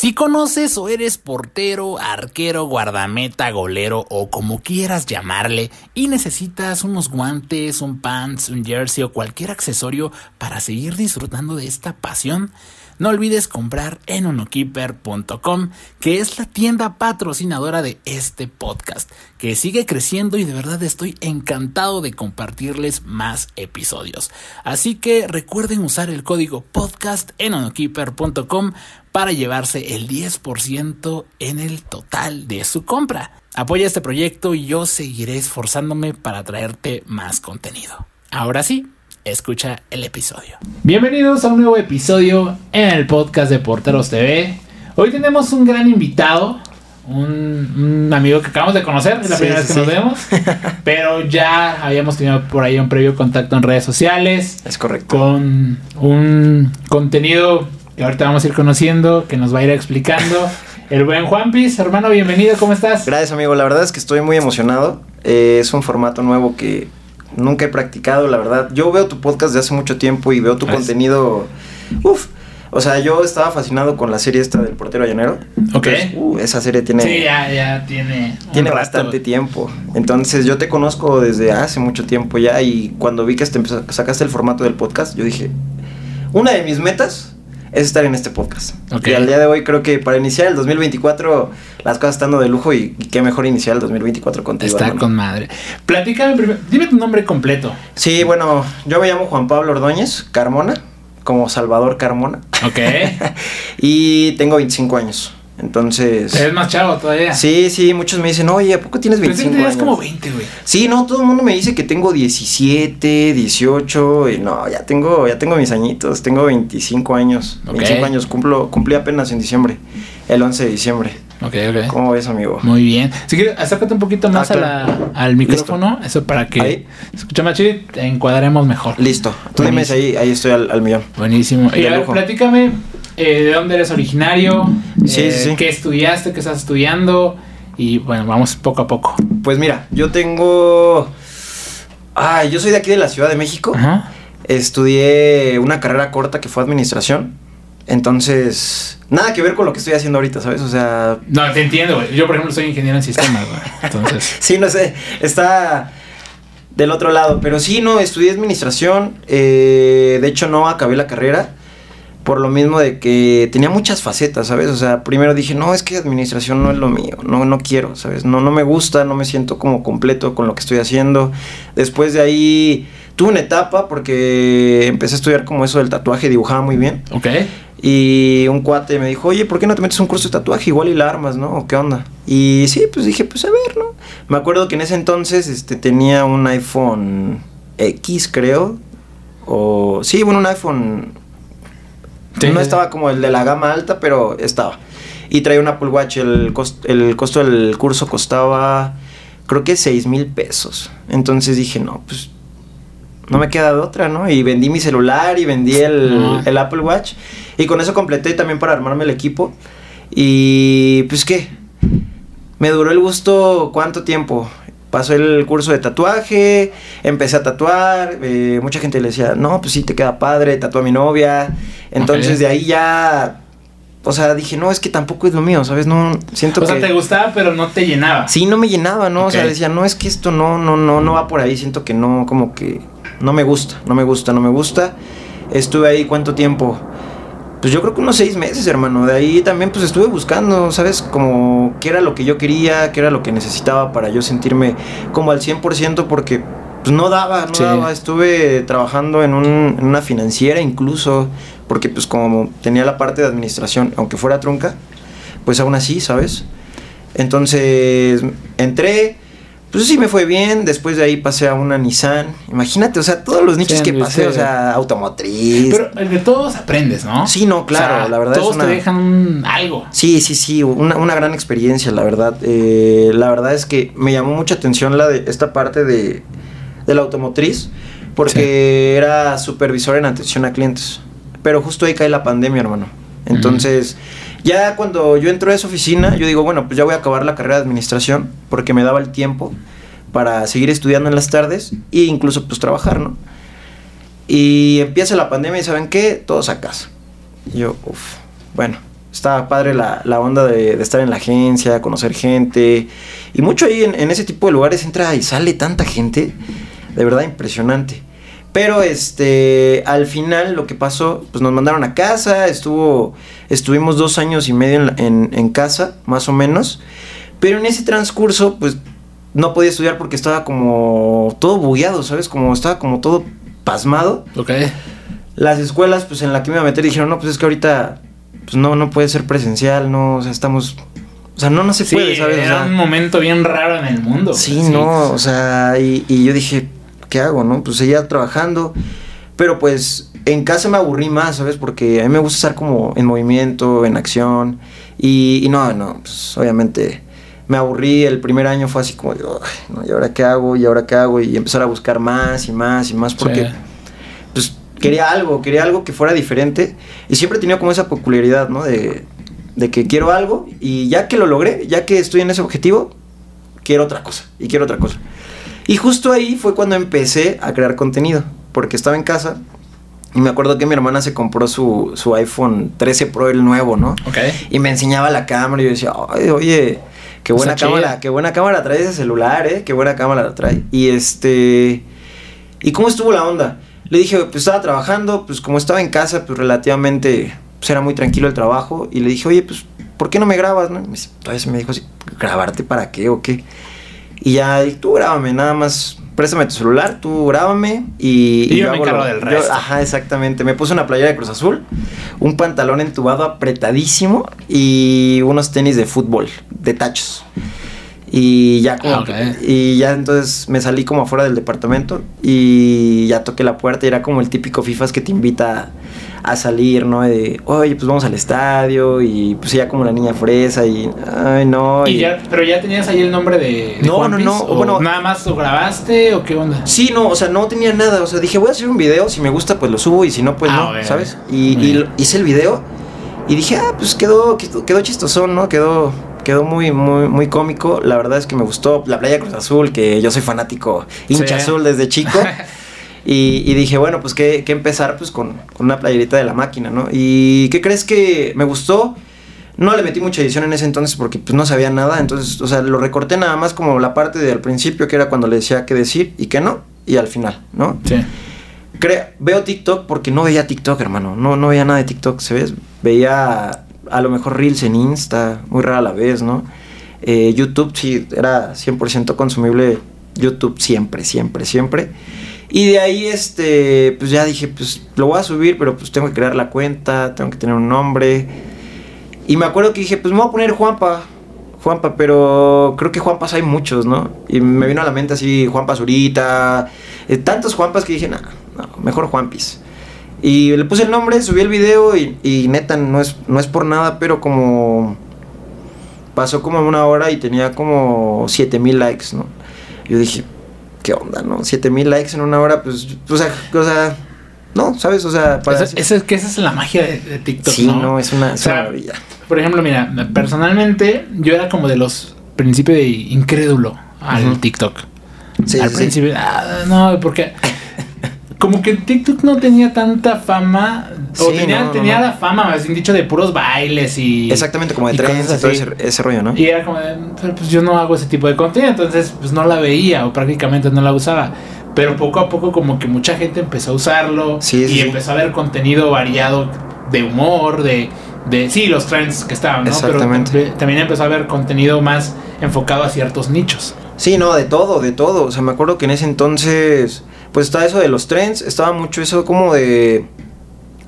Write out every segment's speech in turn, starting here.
Si conoces o eres portero, arquero, guardameta, golero o como quieras llamarle y necesitas unos guantes, un pants, un jersey o cualquier accesorio para seguir disfrutando de esta pasión, no olvides comprar en onokeeper.com, que es la tienda patrocinadora de este podcast, que sigue creciendo y de verdad estoy encantado de compartirles más episodios. Así que recuerden usar el código podcast en onokeeper.com para llevarse el 10% en el total de su compra. Apoya este proyecto y yo seguiré esforzándome para traerte más contenido. Ahora sí, escucha el episodio. Bienvenidos a un nuevo episodio en el podcast de Porteros TV. Hoy tenemos un gran invitado, un, un amigo que acabamos de conocer, es la Sí, primera sí, vez que nos vemos, pero ya habíamos tenido por ahí un previo contacto en redes sociales Es correcto. con un contenido que ahorita vamos a ir conociendo, que nos va a ir explicando. El buen Juan Piz, hermano, bienvenido, ¿cómo estás? Gracias, amigo. La verdad es que estoy muy emocionado. Eh, es un formato nuevo que nunca he practicado, la verdad. Yo veo tu podcast de hace mucho tiempo y veo tu contenido. Uf. O sea, yo estaba fascinado con la serie esta del portero llanero. Ok. Entonces, uh, esa serie tiene, Sí, ya, ya tiene. tiene bastante tiempo. Entonces, yo te conozco desde hace mucho tiempo ya. Y cuando vi que sacaste el formato del podcast, yo dije: Una de mis metas es estar en este podcast. Y al día de hoy creo que para iniciar el 2024 las cosas están de lujo y, y qué mejor iniciar el 2024 contigo. Está hermano. con madre. Platícame primero, dime tu nombre completo. Sí, bueno, yo me llamo Juan Pablo Ordóñez Carmona, como Salvador Carmona, Ok. y tengo 25 años. Entonces, Te ves más chavo todavía. sí, sí, muchos me dicen, oye, ¿a poco tienes Pensé que 25 tenías años? como 20, güey. Sí, no, todo el mundo me dice que tengo 17, 18, y no, ya tengo, ya tengo mis añitos, tengo 25 años. Ok. 25 años, cumplo, cumplí apenas en diciembre, el 11 de diciembre. Ok, ok. ¿Cómo ves, amigo? Muy bien. Si quieres, acércate un poquito más Ah, a la- al micrófono. Eso para que Ahí. más chido y te encuadremos mejor. Listo, tú dime ahí, ahí estoy al, al millón. Buenísimo. Y a ver, platícame eh, de dónde eres originario, Sí, eh, sí, qué estudiaste, qué estás estudiando. Y bueno, vamos poco a poco. Pues mira, yo tengo... Ay, yo soy de aquí de la Ciudad de México. Ajá. Estudié una carrera corta que fue administración. Entonces, nada que ver con lo que estoy haciendo ahorita, ¿sabes? O sea, No, te entiendo, güey. Yo, por ejemplo, soy ingeniero en sistemas, güey. Entonces, sí, no sé, está del otro lado. Pero sí, no, estudié administración. eh, de hecho, no acabé la carrera. Por lo mismo de que tenía muchas facetas, ¿sabes? O sea, primero dije, no, es que administración no es lo mío, no, no quiero, ¿sabes? No, no me gusta, no me siento como completo con lo que estoy haciendo. Después de ahí tuve una etapa porque empecé a estudiar como eso del tatuaje, dibujaba muy bien. ok. Y un cuate me dijo, oye, ¿por qué no te metes un curso de tatuaje? Igual y la armas, ¿no? ¿O qué onda? Y sí, pues dije, pues a ver, ¿no? Me acuerdo que en ese entonces este, tenía un iPhone X, creo. O sí, bueno, un iPhone... Sí, no sí, estaba como el de la gama alta, pero estaba. Y traía un Apple Watch. El, cost- el costo del curso costaba, creo que 6 mil pesos. Entonces dije, no, pues no me queda de otra, ¿no? Y vendí mi celular y vendí el, el Apple Watch. Y con eso completé también para armarme el equipo. Y pues qué, me duró el gusto cuánto tiempo. Pasó el curso de tatuaje, empecé a tatuar, eh, mucha gente le decía, no, pues sí, te queda padre, tatúa a mi novia. Entonces de ahí ya, o sea, dije, no, es que tampoco es lo mío, ¿sabes? No, siento O sea, que... te gustaba, pero no te llenaba. Sí, no me llenaba, ¿no? O sea, decía, no, es que esto no, no, no, no va por ahí. Siento que no, como que no me gusta, no me gusta, no me gusta. Estuve ahí cuánto tiempo. Pues yo creo que unos seis meses, hermano. De ahí también pues estuve buscando, ¿sabes? Como qué era lo que yo quería, qué era lo que necesitaba para yo sentirme como al 100% porque pues no daba, no Sí. daba. Estuve trabajando en, un- en una financiera incluso, porque pues como tenía la parte de administración, aunque fuera trunca, pues aún así, ¿sabes? Entonces entré, pues sí me fue bien, después de ahí pasé a una Nissan. Imagínate, o sea, todos los nichos Sí, que pasé, sí. o sea, automotriz. Pero el de todos aprendes, ¿no? Sí, no, claro, O sea, la verdad es Todos una- te dejan algo. Sí, sí, sí, una, una gran experiencia, la verdad. Eh, la verdad es que me llamó mucha atención la de esta parte de, de la automotriz, porque era supervisor en atención a clientes. Pero justo ahí cae la pandemia, hermano. Entonces, ya cuando yo entro a esa oficina, yo digo, bueno, pues ya voy a acabar la carrera de administración, porque me daba el tiempo para seguir estudiando en las tardes e incluso pues trabajar, ¿no? Y empieza la pandemia y ¿saben qué? Todos a casa. Yo, uff, bueno, Estaba padre la, la onda de, de estar en la agencia, conocer gente. Y mucho ahí en, en ese tipo de lugares entra y sale tanta gente. De verdad impresionante. Pero este, al final lo que pasó, pues nos mandaron a casa, estuvo, estuvimos dos años y medio en, la- en- en casa, más o menos. Pero en ese transcurso, pues no podía estudiar porque estaba como todo bugueado, ¿sabes? Como estaba como todo pasmado. Ok. Las escuelas, pues en la que me iba a meter dijeron, no, pues es que ahorita, pues no, no puede ser presencial, no, o sea, estamos, o sea, no, no se Sí, puede, ¿sabes? O era sea, un momento bien raro en el mundo. Sí, no, o sea, y, y yo dije, ¿qué hago, no? Pues seguía trabajando, pero pues en casa me aburrí más, ¿sabes? Porque a mí me gusta estar como en movimiento, en acción, y, y no, no, pues obviamente me aburrí, el primer año fue así como, de, "Ay, no, ¿y ahora qué hago? ¿Y ahora qué hago? Y empezar a buscar más y más y más, porque Sí. pues quería algo, quería algo que fuera diferente, y siempre he tenido como esa peculiaridad, ¿no? De, de que quiero algo, y ya que lo logré, ya que estoy en ese objetivo, quiero otra cosa, y quiero otra cosa. Y justo ahí fue cuando empecé a crear contenido, porque estaba en casa y me acuerdo que mi hermana se compró su, su iPhone 13 Pro, el nuevo, ¿no? Ok. Y me enseñaba la cámara y yo decía, Ay, oye, qué buena cámara, chida. qué buena cámara trae ese celular, ¿eh? Qué buena cámara la trae. Y este... ¿Y cómo estuvo la onda? Le dije, pues estaba trabajando, pues como estaba en casa, pues relativamente, pues era muy tranquilo el trabajo. Y le dije, oye, pues, ¿por qué no me grabas? No? Y me dice- Entonces me dijo ¿grabarte para qué o qué? Y ya, tú grábame, nada más, préstame tu celular, tú grábame y... Y yo me encargo lo- del yo- resto. ajá, exactamente. Me puse una playera de Cruz Azul, un pantalón entubado apretadísimo y unos tenis de fútbol, de tachos. Y ya como Ah, ok. que- y ya entonces me salí como afuera del departamento y ya toqué la puerta y era como el típico FIFAs que te invita a salir, ¿no? De, oye, pues vamos al estadio y pues ya como la niña fresa y, ay, no. Y ya, pero ya tenías ahí el nombre de, de No, Juan no, no, ¿O bueno- nada más lo grabaste o qué onda. Sí, no, o sea, no tenía nada. O sea, dije, voy a hacer un video. Si me gusta, pues lo subo. Y si no, pues Ah, no. ¿sabes? Y, y hice el video. Y dije, ah, pues quedó, quedó, quedó chistosón, ¿no? Quedó, quedó muy, muy, muy cómico. La verdad es que me gustó la playa Cruz Azul, que yo soy fanático, hincha Sí. azul desde chico. y, y dije, bueno, pues que, que empezar pues con, con una playerita de la máquina, ¿no? ¿Y qué crees que me gustó? No le metí mucha edición en ese entonces porque pues no sabía nada, entonces, o sea, lo recorté nada más como la parte del principio que era cuando le decía qué decir y qué no, y al final, ¿no? Sí. Veo TikTok porque no veía TikTok, hermano, no, no veía nada de TikTok, ¿se ves? Veía a lo mejor Reels en Insta, muy rara la vez, ¿no? Eh, YouTube sí, era 100% consumible YouTube siempre, siempre, siempre. Y de ahí, este, pues ya dije, pues lo voy a subir, pero pues tengo que crear la cuenta, tengo que tener un nombre. Y me acuerdo que dije, pues me voy a poner Juanpa. Juanpa, pero creo que Juanpas hay muchos, ¿no? Y me vino a la mente así, Juanpa Zurita, eh, tantos Juanpas que dije, no, no, mejor Juanpis. Y le puse el nombre, subí el video y, y neta, no es, no es por nada, pero como pasó como una hora y tenía como 7000 likes, ¿no? Yo dije, ¿qué onda, no? 7000 likes en una hora, pues, o sea, o sea, no, ¿sabes? O sea, para... Esa, esa es que esa es la magia de, de TikTok, sí, ¿no? no, es una, es O sea, una maravilla. Por ejemplo, mira, personalmente yo era como de los principios de incrédulo al. TikTok. Sí, al sí, sí. principio, ah, no, porque como que TikTok no tenía tanta fama, o Sí, tenía, no, no, tenía no. la fama, más bien dicho, de puros bailes y... Exactamente, como de trends y todo ese, ese rollo, ¿no? Y era como, de, pues yo no hago ese tipo de contenido, entonces pues no la veía o prácticamente no la usaba. Pero poco a poco como que mucha gente empezó a usarlo Sí, sí, y empezó a ver contenido variado de humor, de, de sí, los trends que estaban, ¿no? Exactamente. Pero tam- también empezó a ver contenido más enfocado a ciertos nichos. Sí, no, de todo, de todo. O sea, me acuerdo que en ese entonces, pues estaba eso de los trends, estaba mucho eso como de,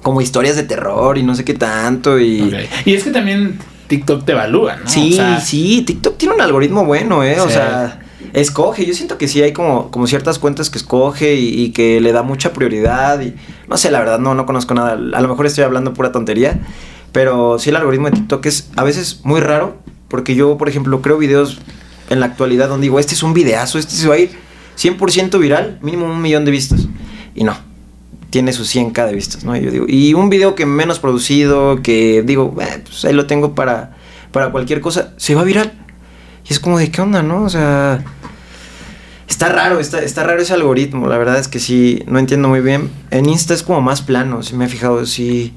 como historias de terror y no sé qué tanto y... Y es que también TikTok te evalúa, ¿no? Sí, O sea, sí, TikTok tiene un algoritmo bueno, ¿eh? O sea, escoge. Yo siento que sí hay como, como ciertas cuentas que escoge y, y que le da mucha prioridad. Y no sé, la verdad, no, no conozco nada. A lo mejor estoy hablando pura tontería. Pero sí, el algoritmo de TikTok es a veces muy raro. Porque yo, por ejemplo, creo videos en la actualidad donde digo, este es un videazo, este se va a ir 100% viral, mínimo un millón de vistas. Y no, tiene sus 100k de vistas, ¿no? Y yo digo, y un video que menos producido, que digo, "Eh, pues ahí lo tengo para, para cualquier cosa, se va viral. Y es como de, ¿qué onda, no? O sea, está raro, está, está raro ese algoritmo, la verdad es que sí, no entiendo muy bien. En Insta es como más plano, si me he fijado, sí.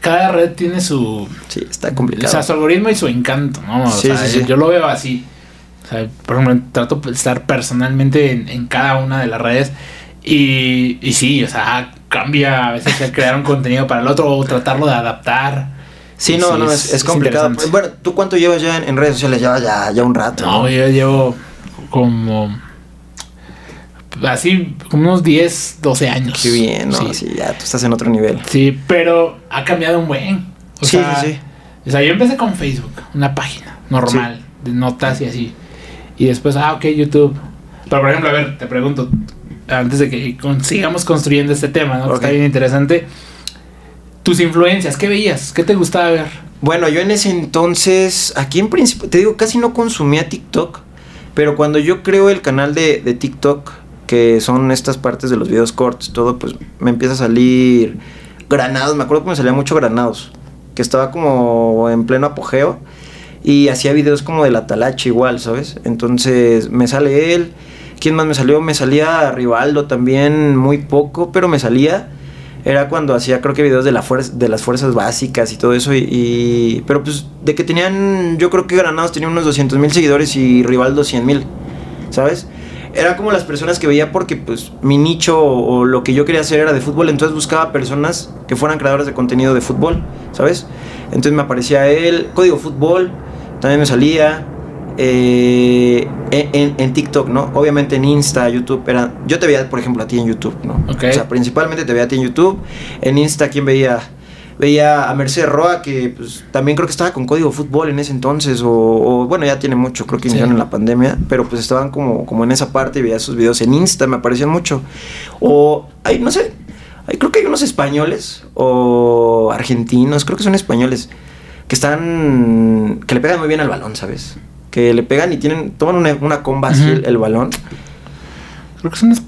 cada red tiene su. Sí, está complicado. O sea, su algoritmo y su encanto, ¿no? O Sí, sea, sí, sí. yo lo veo así. O sea, por ejemplo, trato de estar personalmente en, en cada una de las redes. Y, y sí, o sea, cambia a veces crear un contenido para el otro o tratarlo de adaptar. Sí, no, Sí, no, es- es, complicado. bueno, ¿tú cuánto llevas ya en, en redes sociales? Llevas ya, ya un rato. No, yo llevo como. Así, como unos 10, 12 años. Qué bien, ¿no? Sí, Sí, ya tú estás en otro nivel. Sí, pero ha cambiado un buen. O Sí, sea, sí, sí. O sea, yo empecé con Facebook, una página normal, de notas y así. Y después, ah, ok, YouTube. Pero por ejemplo, a ver, te pregunto, antes de que sigamos construyendo este tema, ¿no? Está bien interesante. Tus influencias, ¿qué veías? ¿Qué te gustaba ver? Bueno, yo en ese entonces, aquí en principio, te digo, casi no consumía TikTok, pero cuando yo creo el canal de, de TikTok, que son estas partes de los videos cortos, todo, pues me empieza a salir granados, me acuerdo que me salía mucho granados, que estaba como en pleno apogeo y hacía videos como de la talacha igual, ¿sabes? Entonces me sale él, ¿quién más me salió? Me salía Rivaldo también, muy poco, pero me salía era cuando hacía creo que videos de la de las fuerzas básicas y todo eso y, pero pues de que tenían yo creo que Granados tenía unos 200 mil seguidores y Rivaldo 100 mil sabes era como las personas que veía porque pues mi nicho o, o lo que yo quería hacer era de fútbol entonces buscaba personas que fueran creadores de contenido de fútbol sabes entonces me aparecía él código fútbol también me salía eh, en, TikTok, ¿no? Obviamente en Insta, YouTube, era, yo te veía, por ejemplo, a ti en YouTube, ¿no? Ok. O sea, principalmente te veía a ti en YouTube. En Insta, ¿quién veía? Veía a Mercedes Roa, que pues, también creo que estaba con código fútbol en ese entonces, o, o, bueno, ya tiene mucho, creo que Sí. iniciaron en la pandemia, pero pues estaban como, como en esa parte y veía sus videos en Insta, me aparecían mucho. O, hay, no sé, hay, creo que hay unos españoles o argentinos, creo que son españoles, que están, que le pegan muy bien al balón, ¿sabes? Que le pegan y tienen, toman una, una comba así el, el balón. Creo que son. es-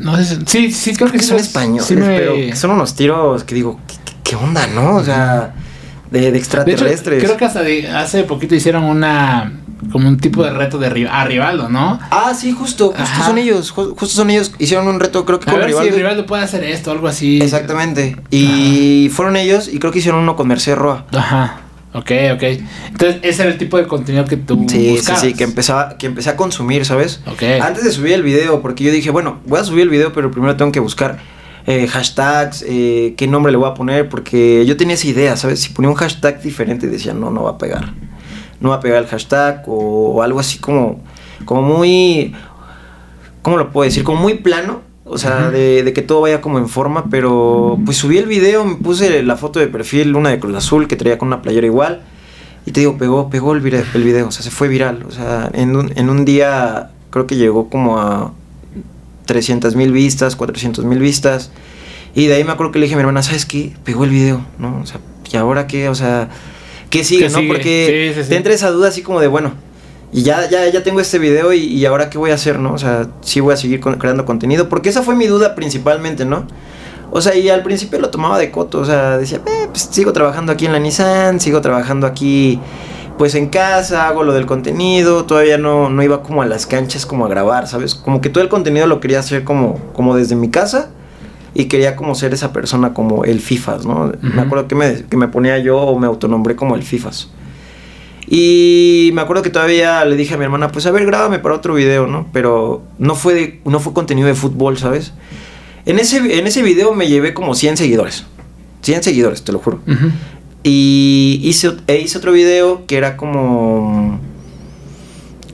No sé. si- Sí, sí, creo que que son españoles, sí me- pero son unos tiros que digo, ¿qué, onda, no? O sea, de, de De hecho, extraterrestres. creo que hasta de- hace poquito hicieron una. Como un tipo de reto de a Rivaldo, ¿no? Ah, sí, justo, justo Ajá. son ellos, ju- justo son ellos, hicieron un reto, creo que A con ver Rivaldo. si Rivaldo puede hacer esto, algo así. Exactamente. Y fueron ellos y creo que hicieron uno con Mercedes Roa. Ajá. Ok, ok. Entonces, ese era el tipo de contenido que tú Sí, sí, buscabas. sí, que empezaba, que empecé a consumir, ¿sabes? Ok. Antes de subir el video, porque yo dije, bueno, voy a subir el video, pero primero tengo que buscar eh, hashtags, eh, qué nombre le voy a poner, porque yo tenía esa idea, ¿sabes? Si ponía un hashtag diferente, decía, no, no va a pegar. No va a pegar el hashtag o, o algo así como, como muy, ¿cómo lo puedo decir? Como muy plano. O sea, de, de que todo vaya como en forma, pero pues subí el video, me puse la foto de perfil, una de Cruz Azul que traía con una playera igual. Y te digo, pegó, pegó el video, el video, o sea, se fue viral. O sea, en un, en un día creo que llegó como a 300 mil vistas, 400 mil vistas. Y de ahí me acuerdo que le dije a mi hermana, ¿sabes qué? Pegó el video, ¿no? O sea, ¿y ahora qué? O sea, ¿qué sigue, ¿Qué no? sigue? Porque Sí, sí, sí. te entra esa duda así como de, bueno, y ya, ya, ya tengo este video y, y ahora qué voy a hacer, ¿no? O sea, sí voy a seguir con- creando contenido, porque esa fue mi duda principalmente, ¿no? O sea, y al principio lo tomaba de coto, o sea, decía, eh, pues sigo trabajando aquí en la Nissan, sigo trabajando aquí, pues en casa, hago lo del contenido, todavía no, no iba como a las canchas como a grabar, ¿sabes? Como que todo el contenido lo quería hacer como, como desde mi casa y quería como ser esa persona como el FIFAs, ¿no? Ujú. Me acuerdo que me, que me ponía yo o me autonombré como el FIFAs. Y me acuerdo que todavía le dije a mi hermana, pues a ver, grábame para otro video, ¿no? Pero no fue, de- no fue contenido de fútbol, ¿sabes? En ese, en ese video me llevé como 100 seguidores. 100 seguidores, te lo juro. Y hice, e hice otro video que era como.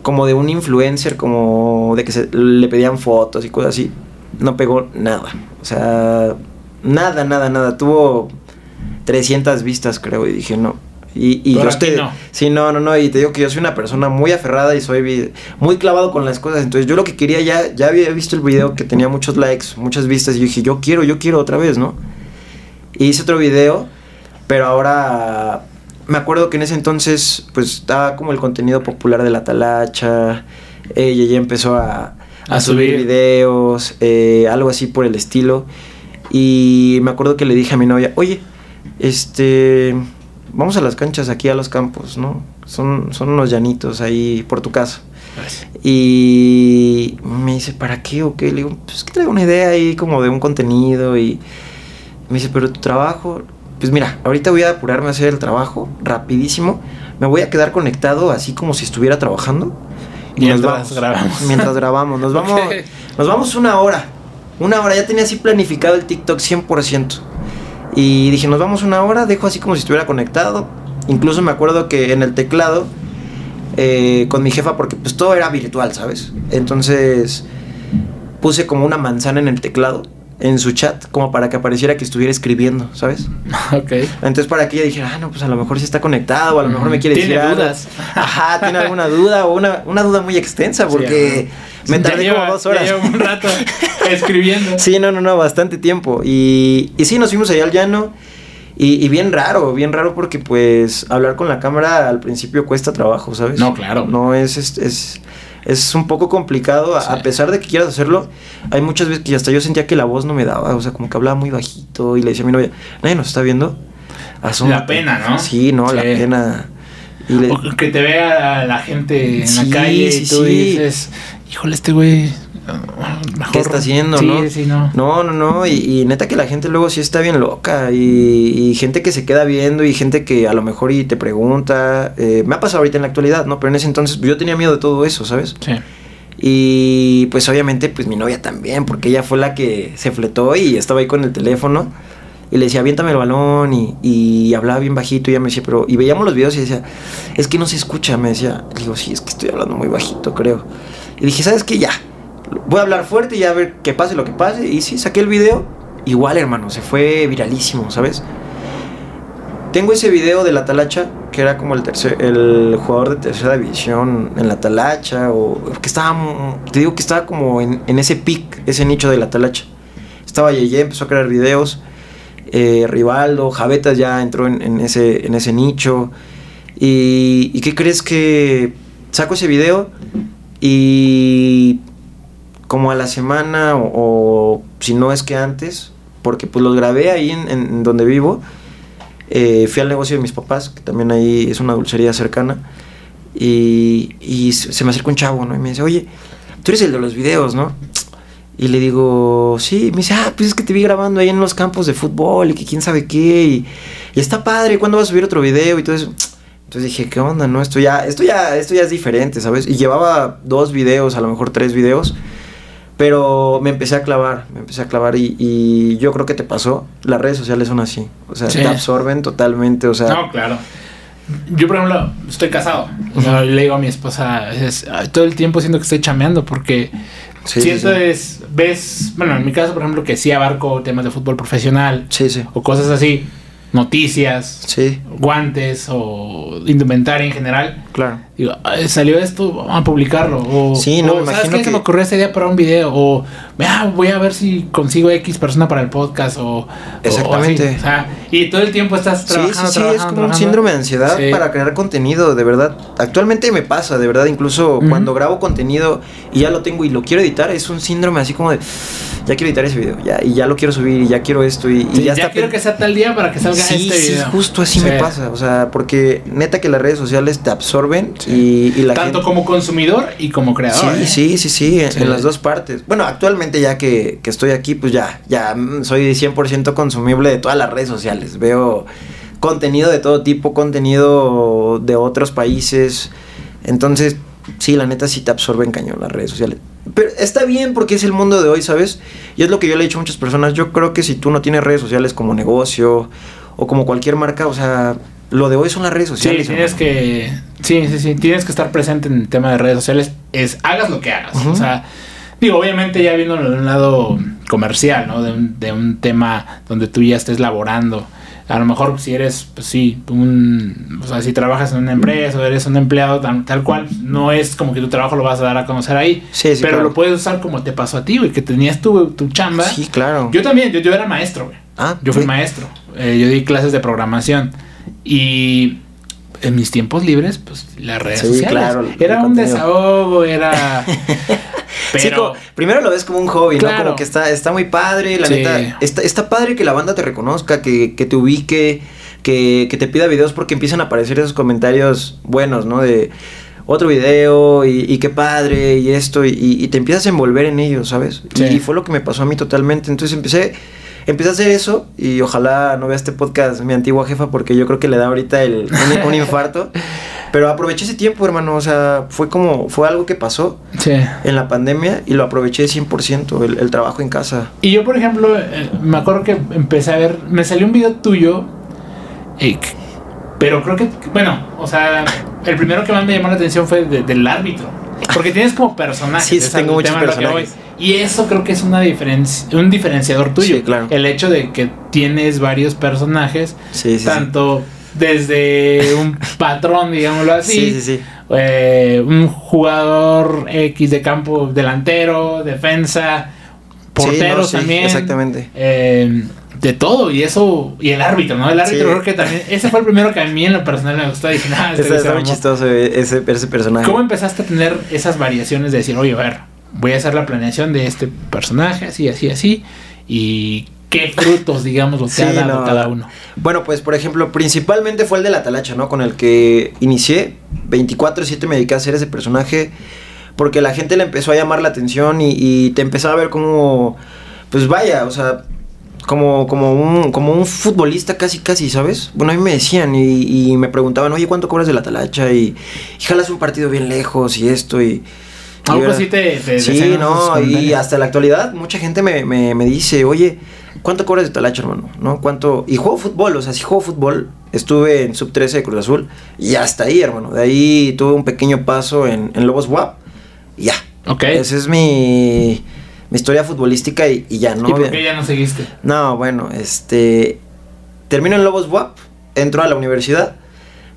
Como de un influencer, como de que se, le pedían fotos y cosas así. No pegó nada. O sea, nada, nada, nada. Tuvo 300 vistas, creo. Y dije, no. Y, y yo estoy. no. Sí, no, no, no. Y te digo que yo soy una persona muy aferrada y soy muy clavado con las cosas. Entonces, yo lo que quería ya, ya había visto el video que tenía muchos likes, muchas vistas. Y yo dije, yo quiero, yo quiero otra vez, ¿no? Y hice otro video, pero ahora me acuerdo que en ese entonces, pues estaba como el contenido popular de la talacha. Ella ya empezó a, a A subir subir. videos, eh, algo así por el estilo. Y me acuerdo que le dije a mi novia, oye, este, vamos a las canchas aquí a los campos, ¿no? Son, son unos llanitos ahí por tu casa. Y me dice, ¿para qué o qué? Le digo, pues que traigo una idea ahí como de un contenido y me dice, pero tu trabajo, pues mira, ahorita voy a apurarme a hacer el trabajo rapidísimo. Me voy a quedar conectado así como si estuviera trabajando. Y mientras grabamos. Mientras grabamos. Nos vamos, nos vamos una hora. Una hora. Ya tenía así planificado el TikTok 100%. Y dije, nos vamos una hora. Dejo así como si estuviera conectado. Incluso me acuerdo que en el teclado eh, con mi jefa, porque pues todo era virtual, ¿sabes? Entonces puse como una manzana en el teclado en su chat como para que apareciera que estuviera escribiendo, ¿sabes? Ok. Entonces para que ella dijera, ah, no, pues a lo mejor sí está conectado, o a lo mejor me quiere ¿Tiene decir algo. dudas? Ajá, tiene alguna duda o una, una duda muy extensa porque me tardé lleva- como dos horas. ya lleva un rato escribiendo. Sí, no, no, no, bastante tiempo. Y, y sí, nos fuimos allá al llano. Y, y bien raro, bien raro porque pues hablar con la cámara al principio cuesta trabajo, ¿sabes? No, claro. No, es, es, es, es un poco complicado, a- Sí. a pesar de que quieras hacerlo. Hay muchas veces que hasta yo sentía que la voz no me daba, o sea, como que hablaba muy bajito y le decía a mi novia, nadie nos está viendo. Asómate". La pena, ¿no? Sí, no, la pena. Le- que te vea la gente en Sí, la calle y tú sí. dices, híjole, este güey. Mejor. ¿Qué está haciendo, sí, no? Sí, no. No, no, no. Y, y neta que la gente luego sí está bien loca. Y, y gente que se queda viendo y gente que a lo mejor y te pregunta. eh, me ha pasado ahorita en la actualidad, ¿no? Pero en ese entonces yo tenía miedo de todo eso, ¿sabes? Sí. Y pues obviamente pues mi novia también, porque ella fue la que se fletó y estaba ahí con el teléfono. Y le decía, aviéntame el balón y, y hablaba bien bajito y ella me decía, pero... Y veíamos los videos y decía, es que no se escucha, me decía. Le digo, sí, es que estoy hablando muy bajito, creo. Y dije, ¿sabes qué? Ya, voy a hablar fuerte y a ver que pase lo que pase. Y sí, saqué el video. Igual, hermano, se fue viralísimo, ¿sabes? Tengo ese video de la Talacha, que era como el tercer, el jugador de tercera división en la Talacha, o que estaba, te digo que estaba como en, en ese pic, ese nicho de la Talacha. Estaba Yeye, empezó a crear videos, eh, Rivaldo, Javetas ya entró en, en ese, en ese nicho. Y, ¿Y qué crees que saco ese video y como a la semana o, si no es que antes, porque pues los grabé ahí en, donde vivo, eh, fui al negocio de mis papás, que también ahí es una dulcería cercana, y, y se me acerca un chavo, ¿no? Y me dice, oye, tú eres el de los videos, ¿no? Y le digo, sí, me dice, ah, pues es que te vi grabando ahí en los campos de fútbol y que quién sabe qué, y, y está padre, ¿cuándo vas a subir otro video? Y todo eso. Entonces dije, ¿qué onda? No, esto ya, esto ya, esto ya es diferente, ¿sabes? Y llevaba dos videos, a lo mejor tres videos, pero me empecé a clavar, me empecé a clavar y, y yo creo que te pasó, las redes sociales son así, o sea, Sí. te absorben totalmente, o sea, No, claro. Yo, por ejemplo, estoy casado. O sea, le digo a mi esposa, es, "Ay, todo el tiempo siento que estoy chameando porque Sí, siento sí, sí. es, ves, bueno, en mi caso, por ejemplo, que sí abarco temas de fútbol profesional sí, sí, o cosas así, noticias, sí, guantes o indumentaria en general. claro. Digo, "Ay, salió esto, vamos a publicarlo. O, Sí, no, o, me ¿sabes imagino qué? Se que- me ocurrió esta idea para un video. O "Ah, voy a ver si consigo X persona para el podcast. O, Exactamente. o sea, y todo el tiempo estás Sí, sí, trabajando. sí, es trabajando, como un trabajando. síndrome de ansiedad Sí. para crear contenido, de verdad. Actualmente me pasa, de verdad, incluso cuando grabo contenido y ya lo tengo y lo quiero editar, es un síndrome así como de, ya quiero editar ese video, ya, y ya lo quiero subir, y ya quiero esto, y, y Sí, ya, ya, está quiero que sea tal día para que salga Sí, este sí, video. justo así Sí. me pasa, o sea, porque neta que las redes sociales te absorben Sí. y, y la Tanto gente... como consumidor y como creador. Sí, ¿eh? sí, sí, sí, en, Sí. en las dos partes. Bueno, actualmente ya que, que estoy aquí, pues ya, ya mm, soy 100% consumible de todas las redes sociales. Veo contenido de todo tipo, contenido de otros países. Entonces, sí, la neta sí te absorben cañón las redes sociales. Pero está bien porque es el mundo de hoy, ¿sabes? Y es lo que yo le he dicho a muchas personas. Yo creo que si tú no tienes redes sociales como negocio o como cualquier marca, o sea, lo de hoy son las redes Sí, sociales. tienes hermano. que. Sí, sí, sí. Tienes que estar presente en el tema de redes sociales. Es hagas lo que hagas. O sea, digo, obviamente ya viéndolo de un lado comercial, ¿no? De un, de un tema donde tú ya estés laborando. A lo mejor si eres, pues sí, un. O sea, si trabajas en una empresa o eres un empleado tal, tal cual, no es como que tu trabajo lo vas a dar a conocer ahí. Sí, sí, pero claro. lo puedes usar como te pasó a ti, güey, que tenías tu, tu chamba. Sí, claro. Yo también, yo, yo era maestro, güey. Ah, Yo fui sí. maestro. Eh, yo di clases de programación. Y en mis tiempos libres, pues las redes Sí, sociales. claro, el era un desahogo, era. Sí, Pero. como- primero lo ves como un hobby, ¿no? Como que está, está muy padre, la Sí. neta. Está, está padre que la banda te reconozca, que, que te ubique, que, que te pida videos porque empiezan a aparecer esos comentarios buenos, ¿no? De otro video y, y qué padre y esto y, y te empiezas a envolver en ellos, ¿sabes? Y, fue lo que me pasó a mí totalmente. Entonces empecé, empecé a hacer eso y ojalá no vea este podcast mi antigua jefa porque yo creo que le da ahorita el, un, un infarto. Pero aproveché ese tiempo, hermano. O sea, fue como, fue algo que pasó Sí. en la pandemia y lo aproveché 100%, el, el trabajo en casa. Y yo, por ejemplo, eh, me acuerdo que empecé a ver, me salió un video tuyo, eh, pero creo que, bueno, o sea, el primero que más me llamó la atención fue de- del árbitro. Porque tienes como personajes. Sí, es tengo muchos personajes. Y eso creo que es una diferencia, un diferenciador tuyo. Sí, claro. El hecho de que tienes varios personajes, Sí, sí, tanto desde un patrón, digámoslo así, Sí, sí, sí. eh, un jugador X de campo delantero, defensa, porteros Sí, no, sí, también. exactamente. eh, de todo, y eso, y el árbitro, ¿no? El árbitro Sí. creo que también, ese fue el primero que a mí en lo personal me gustó. Dije, nada, este Está, muy mamó". chistoso eh, ese, ese personaje. ¿Cómo empezaste a tener esas variaciones de decir, oye, a ver, voy a hacer la planeación de este personaje, así, así, así, y qué frutos, digamos, lo que Sí, ha dado no. cada uno? Bueno, pues por ejemplo, principalmente fue el de la talacha, ¿no? Con el que inicié. 24-7 me dediqué a hacer ese personaje. Porque la gente le empezó a llamar la atención y, y te empezaba a ver como. Pues vaya, o sea. Como, como, un, como un futbolista casi, casi, ¿sabes? Bueno, a mí me decían y, y me preguntaban, oye, ¿cuánto cobras de la talacha? Y, y jalas un partido bien lejos y esto y... era- así te, te Sí, no, y hasta la actualidad mucha gente me, me, me dice, oye, ¿cuánto cobras de talacha, hermano? ¿No? ¿Cuánto? Y juego fútbol, o sea, si juego fútbol, estuve en sub 13 de Cruz Azul y hasta ahí, hermano. De ahí tuve un pequeño paso en, en Lobos WAP y ya. Ok. Esa es mi, mi historia futbolística y, y ya, ¿no? ¿Y por qué ya no seguiste? No, bueno, este. Termino en Lobos WAP, entro a la universidad,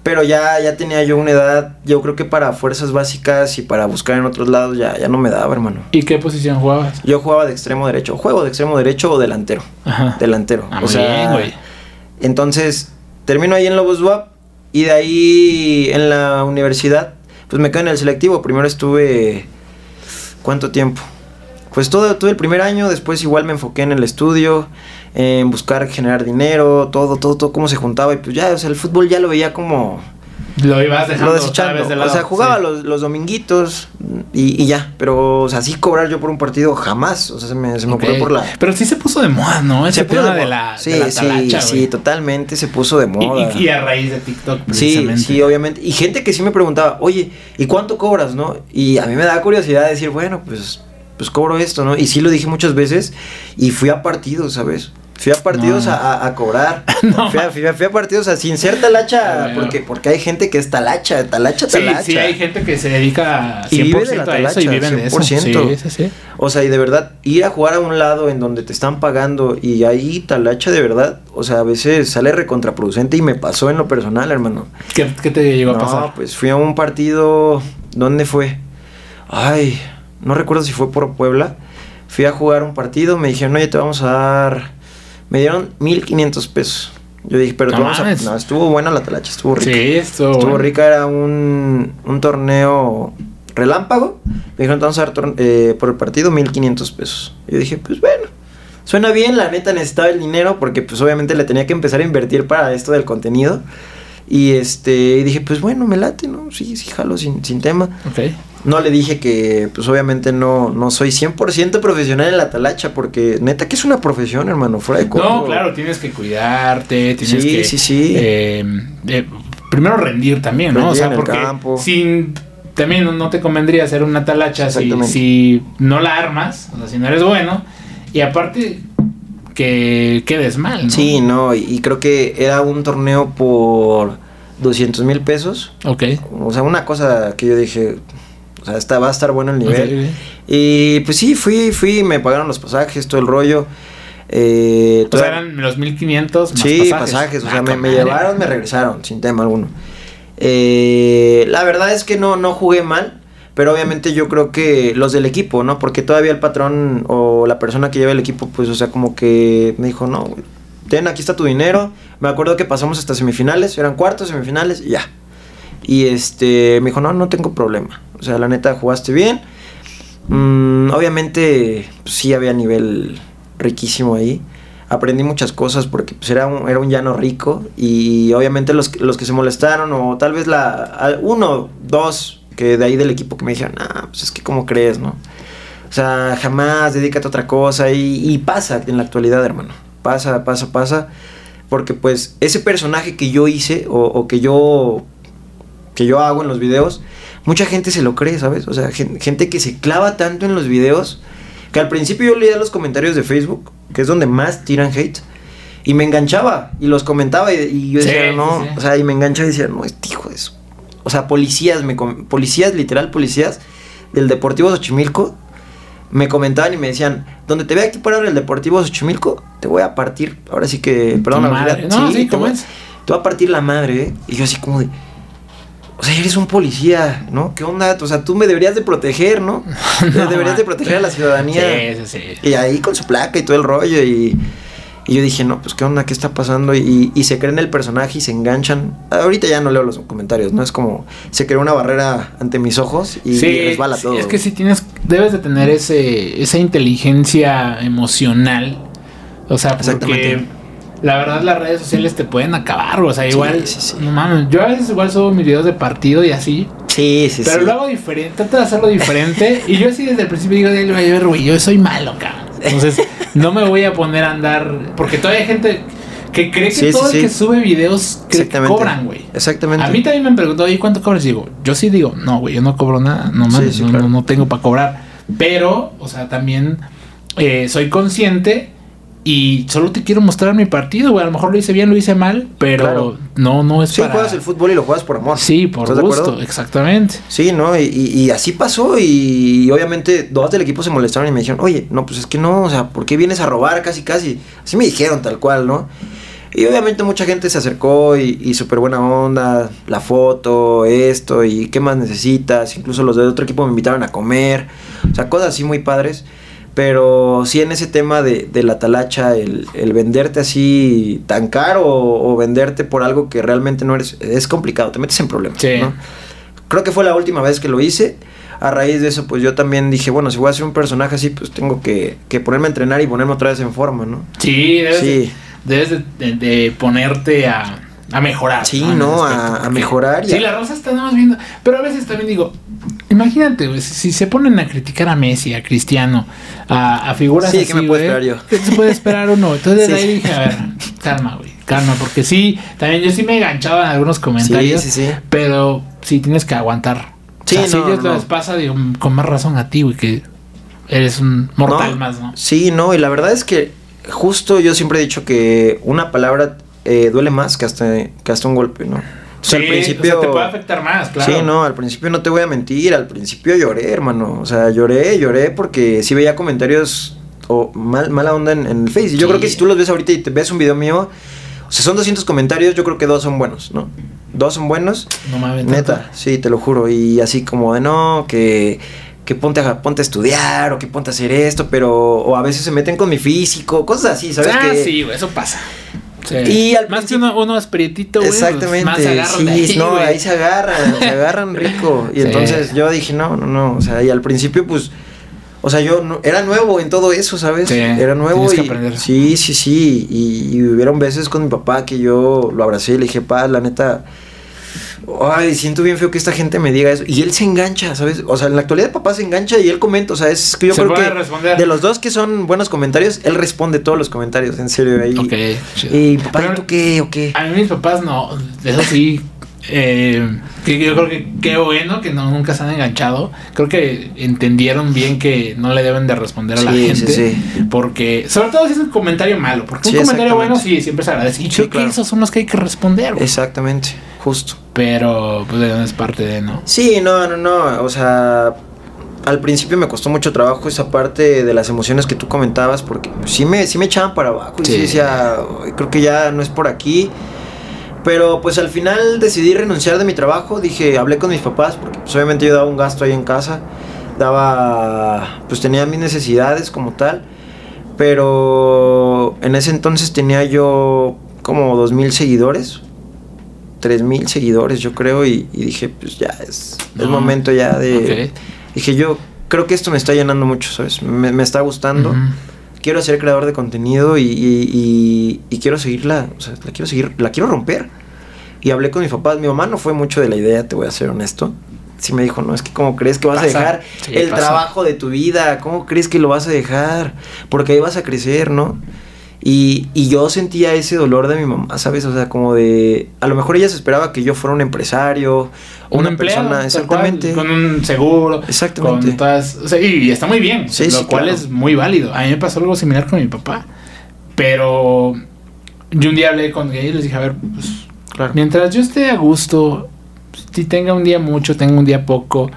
pero ya, ya tenía yo una edad, yo creo que para fuerzas básicas y para buscar en otros lados ya, ya no me daba, hermano. ¿Y qué posición jugabas? Yo jugaba de extremo derecho, juego de extremo derecho o delantero. Ajá. Delantero. Ah, o muy sea, bien, güey. entonces termino ahí en Lobos WAP y de ahí en la universidad, pues me quedo en el selectivo. Primero estuve. ¿Cuánto tiempo? Pues todo, todo el primer año, después igual me enfoqué en el estudio, en buscar generar dinero, todo, todo, todo, cómo se juntaba. Y pues ya, o sea, el fútbol ya lo veía como. Lo ibas dejando Lo desechando. de O lado. sea, jugaba sí. los, los dominguitos y, y ya. Pero, o sea, sí cobrar yo por un partido jamás. O sea, se me, se me ocurrió por la. Pero sí se puso de moda, ¿no? Ese Se puso de la, Sí, de la sí, sí, totalmente se puso de moda. Y, y a raíz de TikTok, Sí, sí, obviamente. Y gente que sí me preguntaba, oye, ¿y cuánto cobras, no? Y a mí me da curiosidad decir, bueno, pues, pues cobro esto, ¿no? Y sí lo dije muchas veces y fui a partidos, ¿sabes? Fui a partidos No. a, cobrar. No. fui, a, fui a- fui a partidos a sin ser talacha, Bueno. porque, porque hay gente que es talacha, talacha, Sí, talacha. sí, hay gente que se dedica 100% Y vive de la a eso y talacha, viven de eso. 100%. Sí, sí, sí. O sea, y de verdad, ir a jugar a un lado en donde te están pagando y ahí talacha de verdad, o sea, a veces sale recontraproducente y me pasó en lo personal, hermano. ¿Qué, qué te llegó a No, pasar? pues fui a un partido. ¿Dónde fue? Ay, no recuerdo si fue por Puebla. Fui a jugar un partido, me dijeron, oye, te vamos a dar. Me dieron 1500 pesos. Yo dije, pero No te vamos a. No, estuvo buena la talacha, estuvo rica. Sí, esto. Estuvo rica, era un, un torneo relámpago. Me dijeron, te vamos a dar eh, por el partido 1500 pesos. Yo dije, pues bueno. Suena bien, la neta necesitaba el dinero porque pues obviamente le tenía que empezar a invertir para esto del contenido. Y este, y dije, pues bueno, me late, ¿no? Sí, sí, jalo sin, sin tema. No le dije que, pues obviamente no, no soy 100% profesional en la talacha porque neta que es una profesión, hermano, fuera de No, coto. claro, tienes que cuidarte, tienes Sí, que. sí, sí. eh, eh, primero rendir también, ¿no? o sea, en el porque campo. sin. También no, no te convendría hacer una talacha si, si no la armas, o sea, si no eres bueno. Y aparte, que quedes mal, ¿no? Sí, no, y, y creo que era un torneo por 200 mil pesos. Ok. O sea, una cosa que yo dije, o sea, está, va a estar bueno el nivel. Y pues sí, fui, fui, me pagaron los pasajes, todo el rollo. Eh, O sea, toda- eran los 1500 más sí, pasajes. pasajes, o Ah, sea, me, llevaron, me regresaron, sin tema alguno. Eh, la verdad es que no, no jugué mal, pero obviamente yo creo que los del equipo, ¿no? Porque todavía el patrón o la persona que lleva el equipo, pues, o sea, como que me dijo, no, ten, aquí está tu dinero. Me acuerdo que pasamos hasta semifinales, eran cuartos, semifinales, ya. Y este, me dijo, no, no tengo problema. O sea, la neta, jugaste bien. Mm, obviamente, pues, sí había nivel riquísimo ahí. Aprendí muchas cosas porque pues, era, un, era un llano rico. Y obviamente los, los que se molestaron, o tal vez la uno, dos, que de ahí del equipo que me dijeron, ah, pues es que cómo crees, ¿no? O sea, jamás dedícate a otra cosa. Y, y pasa en la actualidad, hermano. pasa, pasa, pasa. Porque pues ese personaje que yo hice o, o que yo que yo hago en los videos, mucha gente se lo cree, ¿sabes? O sea, gen- gente que se clava tanto en los videos que al principio yo leía los comentarios de Facebook, que es donde más tiran hate, y me enganchaba y los comentaba y, y yo decía, sí, no, sí. o sea, y me enganchaba y decía, no, este hijo de eso. O sea, policías, me policías, literal policías del Deportivo Xochimilco me comentaban y me decían, donde te vea aquí parado en el Deportivo Xochimilco, te voy a partir, ahora sí que, perdón, la madre. verdad, No, sí, te ¿cómo voy, es? te voy a partir la madre, ¿eh? Y yo así como de, o sea, eres un policía, ¿no? ¿Qué onda? O sea, tú me deberías de proteger, ¿no? No, deberías de proteger a la ciudadanía. Sí, sí, sí. Y ahí con su placa y todo el rollo y... Y yo dije, no, pues qué onda, qué está pasando. Y, y se creen el personaje y se enganchan. Ahorita ya no leo los comentarios, ¿no? Es como se creó una barrera ante mis ojos y resbala sí, todo. Es que si tienes, debes de tener ese, esa inteligencia emocional. O sea, porque Exactamente. la verdad las redes sociales te pueden acabar. O sea, igual, sí, sí. no mames, yo a veces igual subo mis videos de partido y así. Sí, sí, pero sí. lo hago diferente, trato de hacerlo diferente. y yo así desde el principio digo, "Dale, vaya, a ver, güey, yo soy malo, cabrón. Entonces, no me voy a poner a andar. Porque todavía hay gente que cree que Sí, todo sí. el que sube videos que cobran, güey. Exactamente. A mí también me han preguntado, ¿y cuánto cobras? Digo, yo sí digo, no, güey, yo no cobro nada, no mames, sí, no, claro. no- no tengo para cobrar. Pero, o sea, también eh, soy consciente y solo te quiero mostrar mi partido, güey. A lo mejor lo hice bien, lo hice mal, pero Claro. no, no es Sí, para... juegas el fútbol y lo juegas por amor. Sí, por ¿Estás de gusto, exactamente. Sí, ¿no? Y, y- y así pasó y, obviamente dos del equipo se molestaron y me dijeron, oye, no, pues es que no, o sea, ¿por qué vienes a robar casi, casi? Así me dijeron tal cual, ¿no? Y obviamente mucha gente se acercó y, y súper buena onda, la foto, esto, y qué más necesitas. Incluso los de otro equipo me invitaron a comer, o sea, cosas así muy padres. Pero sí en ese tema de, de la talacha, el, el venderte así tan caro o, o venderte por algo que realmente no eres, es complicado, te metes en problemas, Sí. ¿no? Creo que fue la última vez que lo hice. A raíz de eso, pues yo también dije, bueno, si voy a hacer un personaje así, pues tengo que, que ponerme a entrenar y ponerme otra vez en forma, ¿no? Sí, debes, Sí. De, debes de, de- de ponerte a, a mejorar. Sí, En no, a- a mejorar Sí, la Rosa está nada más viendo. Pero a veces también digo, imagínate, güey, si, se ponen a criticar a Messi, a Cristiano, a, a figuras Sí, ¿qué así, me puedo güey, esperar yo? ¿Qué se puede esperar uno? Entonces Sí, ahí sí. dije, a ver, calma, güey, calma, porque sí, también yo sí me enganchaba en algunos comentarios, Sí, sí, sí. pero sí tienes que aguantar. Sí, o sea, no, si ellos no. les pasa, digo, con más razón a ti, güey, que eres un mortal No, más, ¿no? Sí, no, y la verdad es que justo yo siempre he dicho que una palabra eh, duele más que hasta, que hasta un golpe, ¿no? Sea, Sí, al principio... o sea, te puede afectar más, claro. Sí, no, al principio no te voy a mentir, al principio lloré, hermano. O sea, lloré, lloré porque sí veía comentarios o mal, mala onda en, en el Face. Y yo Sí. creo que si tú los ves ahorita y te ves un video mío, o sea, son 200 comentarios, yo creo que dos son buenos, ¿no? Dos son buenos. No mames, Neta, tanto. sí, te lo juro. Y así como de no, que, que ponte, a, ponte a estudiar o que ponte a hacer esto, pero. O a veces se meten con mi físico, cosas así, ¿sabes? Ah, que, sí, eso pasa. Sí. Y al más que uno, uno es prietito, güey. pues, Exactamente, más se agarran sí, ahí, no, ahí se agarran, se agarran rico. Y Sí. entonces yo dije, no, no, no, o sea, y al principio pues, o sea, yo no, era nuevo en todo eso, ¿sabes? Sí, era nuevo y que aprender. sí, sí, sí, y, y hubieron veces con mi papá que yo lo abracé y le dije, pa, la neta, ay, siento bien feo que esta gente me diga eso. Y él se engancha, ¿sabes? O sea, en la actualidad papá se engancha y él comenta, o sea, es que yo Se creo que responder. de los dos que son buenos comentarios, él responde todos los comentarios, en serio, ahí. Y papá, Pero ¿y tú qué o qué? A mí mis papás no, eso sí. eh, que yo creo que qué bueno que no, nunca se han enganchado. Creo que entendieron bien que no le deben de responder a la gente. sí, sí. Porque, sobre todo si es un comentario malo. Porque Sí, un comentario bueno sí, siempre se agradece. Y Sí, creo claro. que esos son los que hay que responder. Exactamente, justo. Pero, pues es parte de, ¿no? Sí, no, no, no, o sea, al principio me costó mucho trabajo esa parte de las emociones que tú comentabas, porque sí me, sí me echaban para abajo y sí, Sí. decía, "Ay, creo que ya no es por aquí. Pero pues al final decidí renunciar de mi trabajo, dije, hablé con mis papás, porque pues obviamente yo daba un gasto ahí en casa, daba, pues tenía mis necesidades como tal, pero en ese entonces tenía yo como dos mil seguidores, tres mil seguidores yo creo, y, y dije, pues ya es, es No. momento ya de... Dije, yo creo que esto me está llenando mucho, ¿sabes? Me, me está gustando. Quiero ser creador de contenido y, y- quiero seguirla, o sea, la quiero seguir, la quiero romper. Y hablé con mis papás. Mi mamá no fue mucho de la idea, te voy a ser honesto. Sí me dijo, no, es que cómo crees que vas a dejar Sí, el pasa. trabajo de tu vida, cómo crees que lo vas a dejar, porque ahí vas a crecer, ¿no? Y, y yo sentía ese dolor de mi mamá, ¿sabes? O sea, como de... A lo mejor ella se esperaba que yo fuera un empresario, o una persona, exactamente. cual, con un seguro. Exactamente. con todas- o sea, y está muy bien. Sí, lo sí, cual claro. es muy válido. A mí me pasó algo similar con mi papá. Pero yo un día hablé con ella y les dije, a ver, pues, Claro. mientras yo esté a gusto, si tenga un día mucho, tenga un día poco,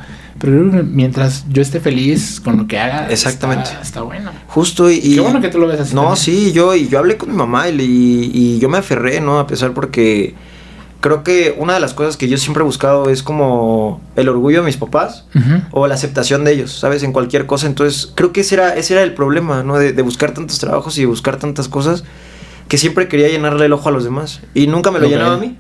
pero creo que mientras yo esté feliz con lo que haga, Exactamente. Está, está bueno. Justo y... y- Qué bueno que tú lo ves así. No, también. sí, yo, y yo hablé con mi mamá y, le- y yo me aferré, ¿no? A pesar porque creo que una de las cosas que yo siempre he buscado es como el orgullo de mis papás Ujú. o la aceptación de ellos, ¿sabes? En cualquier cosa. Entonces, creo que ese era, ese era el problema, ¿no? De, de buscar tantos trabajos y de buscar tantas cosas que siempre quería llenarle el ojo a los demás y nunca me lo Ok. llenaba a mí.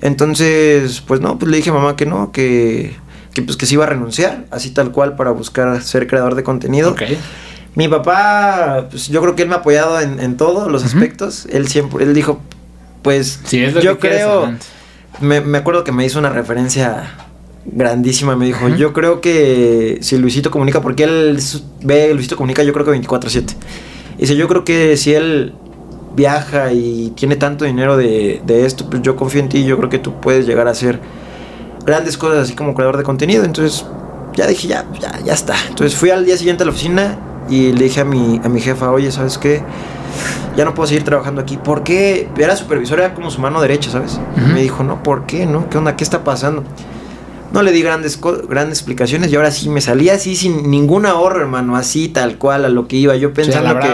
Entonces, pues no, pues le dije a mamá que no, que, que pues que se iba a renunciar, así tal cual, para buscar ser creador de contenido. Mi papá, pues yo creo que él me ha apoyado en, en todos los aspectos. Él siempre, él dijo, pues Sí, es lo yo que creo, me, me acuerdo que me hizo una referencia grandísima. Me dijo, yo creo que si Luisito comunica, porque él ve Luisito comunica, yo creo que 24/7. Dice, yo creo que si él viaja y tiene tanto dinero de, de esto, pues yo confío en ti, yo creo que tú puedes llegar a hacer grandes cosas así como creador de contenido. Entonces, ya dije, ya, ya, ya está. Entonces fui al día siguiente a la oficina y le dije a mi, a mi jefa, oye, ¿sabes qué? Ya no puedo seguir trabajando aquí. ¿Por qué? Era supervisor, era como su mano derecha, ¿sabes? Y Ujú. Me dijo, no, ¿por qué? ¿No? ¿Qué onda? ¿Qué está pasando? No le di grandes, grandes explicaciones y ahora sí me salí así sin ningún ahorro, hermano, así tal cual a lo que iba. Yo Sí, pensando que...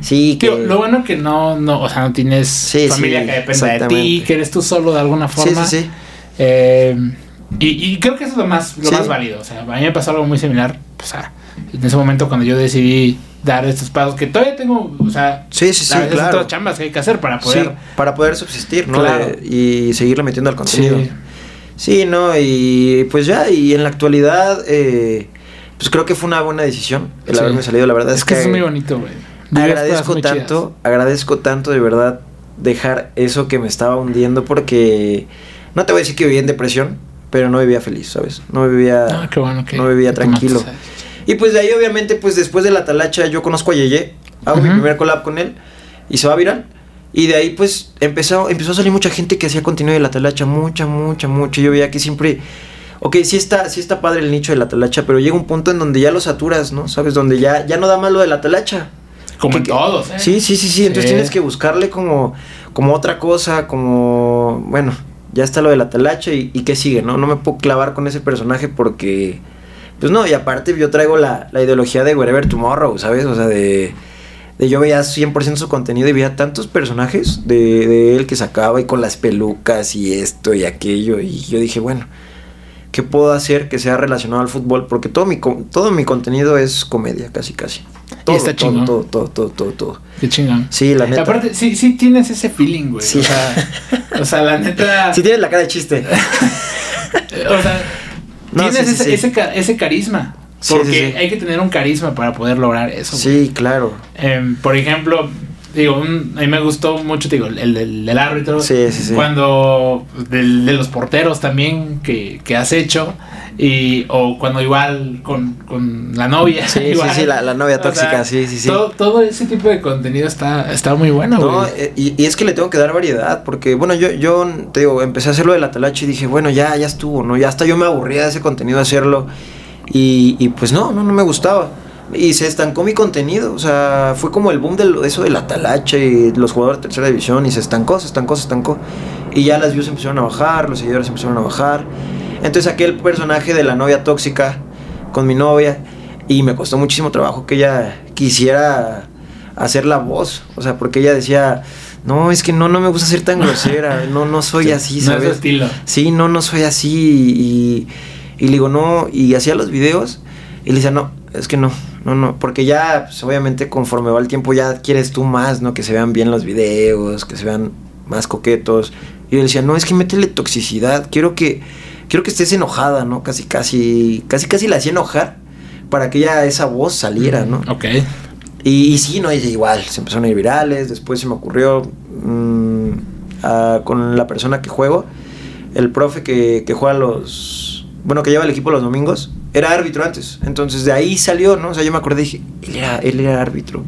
Sí, que... Lo bueno que no, no, o sea, no tienes Sí, familia sí, que dependa de ti, que eres tú solo de alguna sí, forma. sí, sí. Eh, y, y creo que eso es lo más, lo Sí. más válido. O sea, a mí me pasó algo muy similar. O sea, en ese momento cuando yo decidí dar estos pasos, que todavía tengo, o sea, Sí, sí, sí, a veces claro. chambas que hay que hacer para poder. Sí, para poder subsistir, ¿no? Claro. De- y seguirle metiendo al contenido. Sí. Sí, no, y pues ya, y en la actualidad, eh, pues creo que fue una buena decisión el Sí. haberme salido. La verdad es, Es que es muy bonito, güey. Agradezco tanto, agradezco tanto de verdad dejar eso que me estaba hundiendo porque no te voy a decir que vivía en depresión, pero no vivía feliz, ¿sabes? No vivía. Ah, qué bueno que. no vivía que tranquilo. Y pues de ahí obviamente pues después de la talacha yo conozco a Yeye, hago mi primer collab con él y se va viral. Y de ahí pues empezó, empezó a salir mucha gente que hacía contenido de la talacha, mucha, mucha, mucha. Yo veía que siempre, ok, sí está, sí está padre el nicho de la talacha, pero llega un punto en donde ya lo saturas, ¿no? ¿Sabes? Donde ya, ya no da más lo de la talacha. Como Que- en todos, ¿eh? Sí, sí, sí, sí. Entonces Sí. tienes que buscarle como, como otra cosa, como, bueno, ya está lo de la y, y qué sigue, ¿no? No me puedo clavar con ese personaje porque, pues no, y aparte yo traigo la, la ideología de Wherever Tomorrow, ¿sabes? O sea, de, de yo veía 100% su contenido y veía tantos personajes de, de él que sacaba y con las pelucas y esto y aquello y yo dije, bueno. ¿Qué puedo hacer que sea relacionado al fútbol? Porque todo mi, todo mi contenido es comedia, casi, casi. Todo, está todo, chingón. todo, todo, todo, todo, todo. Qué chingón. Sí, la neta. Aparte, sí, sí tienes ese feeling, güey. Sí. O, sea, o sea, la neta. Sí tienes la cara de chiste. O sea, No, tienes sí, ese, sí. ese, ca- ese carisma. Porque sí, sí. hay que tener un carisma para poder lograr eso. güey. Sí, claro. Em, por ejemplo, digo, un- a mí me gustó mucho, digo, el, el, el árbitro. Sí, sí, sí. Cuando, del- de los porteros también que, que has hecho. Y, o cuando igual con, con la novia. Sí, sí, igual. sí, la- la novia tóxica, sí, sí, sí. Todo, todo ese tipo de contenido está, está muy bueno, No, eh, y, y es que le tengo que dar variedad, porque bueno, yo, yo te digo, empecé a hacerlo de la talacha y dije, bueno, ya, ya estuvo, ¿no? Ya hasta yo me aburría de ese contenido hacerlo. Y, y pues no, no, no me gustaba. Y se estancó mi contenido, o sea, fue como el boom de lo- eso de la talacha y los jugadores de tercera división y se estancó, se estancó, se estancó. Y ya las views empezaron a bajar, los seguidores empezaron a bajar. Entonces saqué el personaje de la novia tóxica con mi novia y me costó muchísimo trabajo que ella quisiera hacer la voz, o sea, porque ella decía, no, es que no, no me gusta ser tan grosera, no, no soy Sí, así, no es su ¿sabes? estilo. Sí, no, no soy así. Y, y le digo, no, y hacía los videos y le decía, no, es que no, no, no, porque ya, pues, obviamente, conforme va el tiempo, ya quieres tú más, ¿no? Que se vean bien los videos, que se vean más coquetos. Y yo decía, no, es que métele toxicidad, quiero que, quiero que estés enojada, ¿no? Casi, casi, casi, casi la hacía enojar para que ya esa voz saliera, ¿no? Ok. Y, y sí, no, y igual, se empezaron a ir virales, después se me ocurrió mm, a- con la persona que juego, el profe que, que juega los, bueno, que lleva el equipo los domingos, era árbitro antes, entonces de ahí salió, ¿no? O sea, yo me acordé y dije, él era, él era árbitro.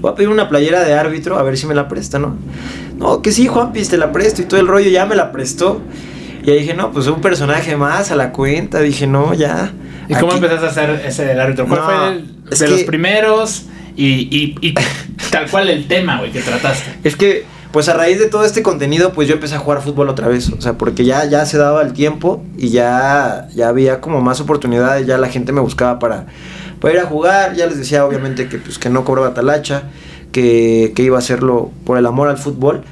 voy a pedir una playera de árbitro, a ver si me la presta, ¿no? No, que sí, Juanpis, te la presto y todo el rollo, ya me la prestó. Y ahí dije, no, pues un personaje más a la cuenta. Dije, no, ya. ¿Y cómo empezaste a hacer ese del árbitro? ¿Cuál fue el, de los primeros? Y, y, tal cual el tema, güey, que trataste. Es que, pues a raíz de todo este contenido, pues yo empecé a jugar fútbol otra vez. O sea, porque ya, ya se daba el tiempo y ya, ya había como más oportunidades. Ya la gente me buscaba para, para ir a jugar. Ya les decía, obviamente, que, pues, que no cobraba talacha, que, que iba a hacerlo por el amor al fútbol.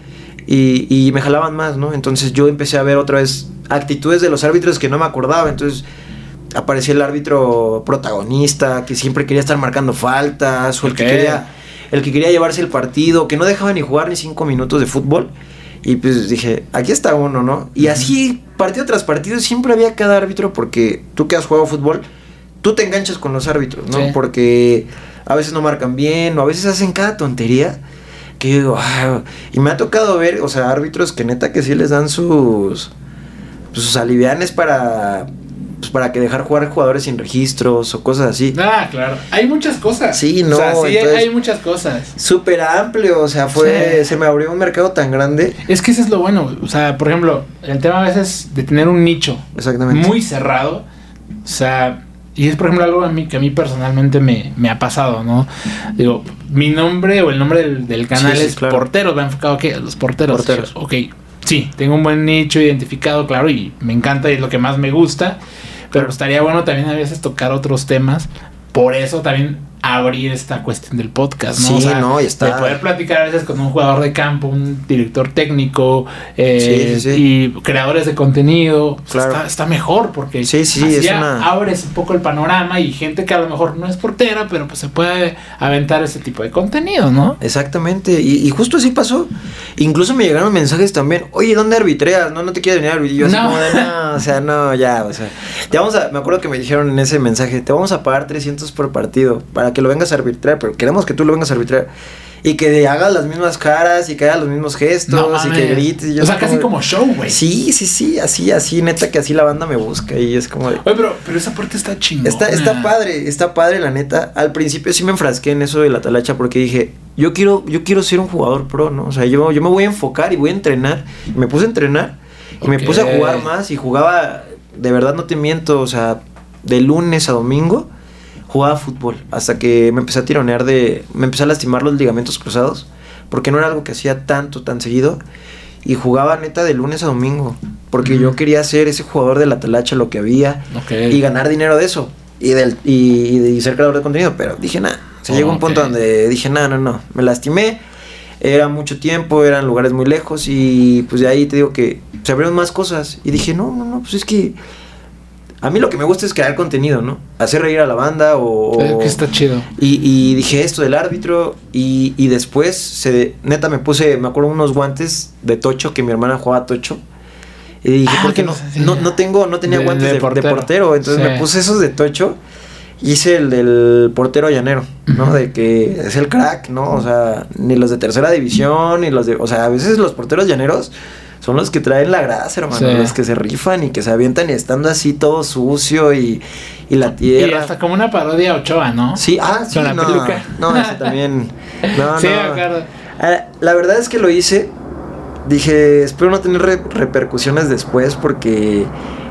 Y, y me jalaban más, ¿no? Entonces yo empecé a ver otra vez actitudes de los árbitros que no me acordaba. Entonces aparecía el árbitro protagonista que siempre quería estar marcando faltas o el que quería el que quería llevarse el partido, que no dejaba ni jugar ni cinco minutos de fútbol. Y pues dije, aquí está uno, ¿no? Y así, partido tras partido, siempre había cada árbitro porque tú que has jugado fútbol, tú te enganchas con los árbitros, ¿no? Porque a veces no marcan bien o a veces hacen cada tontería que yo digo, y me ha tocado ver, o sea, árbitros que neta que sí les dan sus, sus alivianes para pues, para que dejar jugar jugadores sin registros o cosas así. Ah, claro. Hay muchas cosas. Sí, no. O sea, sí, hay muchas cosas. Súper amplio, o sea, fue, se me abrió un mercado tan grande. Es que eso es lo bueno, o sea, por ejemplo, el tema a veces de tener un nicho Exactamente. muy cerrado, o sea, y es por ejemplo algo a mí, que a mí personalmente me, me ha pasado, ¿no? Digo, mi nombre o el nombre del, canal es Porteros, va enfocado a qué? Los porteros. Porteros. Ok, sí, tengo un buen nicho identificado, claro, y me encanta y es lo que más me gusta. Pero estaría bueno también a veces tocar otros temas. Por eso también abrir esta cuestión del podcast, ¿no? Sí, no, y está. De poder platicar a veces con un jugador de campo, un director técnico eh, y creadores de contenido. Claro. está, mejor porque sí, sí, ya abres un poco el panorama y gente que a lo mejor no es portera, pero pues se puede aventar ese tipo de contenido, ¿no? Exactamente. Y, justo así pasó. Incluso me llegaron mensajes también. Oye, ¿dónde arbitreas? No, no te quieres venir a Y yo así como de, no, o sea, no, ya, o sea. Te vamos a, me acuerdo que me dijeron en ese mensaje, te vamos a pagar 300 por partido para que lo vengas a arbitrar, pero queremos que tú lo vengas a arbitrar. Y que hagas las mismas caras y que hagas los mismos gestos y que grites. o sea, casi como show, güey. Sí, sí, sí, así, así, neta que así la banda me busca y es como de... Oye, pero, pero esa parte está chingona. Está, está padre, está padre, la neta. Al principio sí me enfrasqué en eso de la talacha porque dije, yo quiero, yo quiero ser un jugador pro, ¿no? O sea, yo, yo me voy a enfocar y voy a entrenar. me puse a entrenar y me puse a jugar más y jugaba, de verdad no te miento, o sea, de lunes a domingo jugaba fútbol hasta que me empecé a tironear de... Me empecé a lastimar los ligamentos cruzados porque no era algo que hacía tanto, tan seguido. Y jugaba neta de lunes a domingo porque yo quería ser ese jugador de la talacha, lo que había y ganar dinero de eso y, del, y, ser creador de contenido. Pero dije, nada, se llegó un punto donde dije, nada, no, no, me lastimé. Era mucho tiempo, eran lugares muy lejos y pues de ahí te digo que se abrieron más cosas. Y dije, no, no, no, pues es que a mí lo que me gusta es crear contenido, ¿no? Hacer reír a la banda o... Es que está chido. Y, dije esto del árbitro y, y, después, se, neta, me puse, me acuerdo, unos guantes de tocho que mi hermana jugaba tocho. Y dije, ah, ¿por qué no, no, tengo, no tenía guantes de, portero. Entonces me puse esos de tocho. Hice el del portero llanero, ¿no? De que es el crack, ¿no? O sea, ni los de tercera división, ni los de... O sea, a veces los porteros llaneros son los que traen la grasa, hermano. Los que se rifan y que se avientan y estando así todo sucio y, y la tierra. Y hasta como una parodia Ochoa, ¿no? Sí, ah, sí. Con la no, peluca. No, ese también. No, sí, no. Ah, la verdad es que lo hice. Dije, espero no tener repercusiones después porque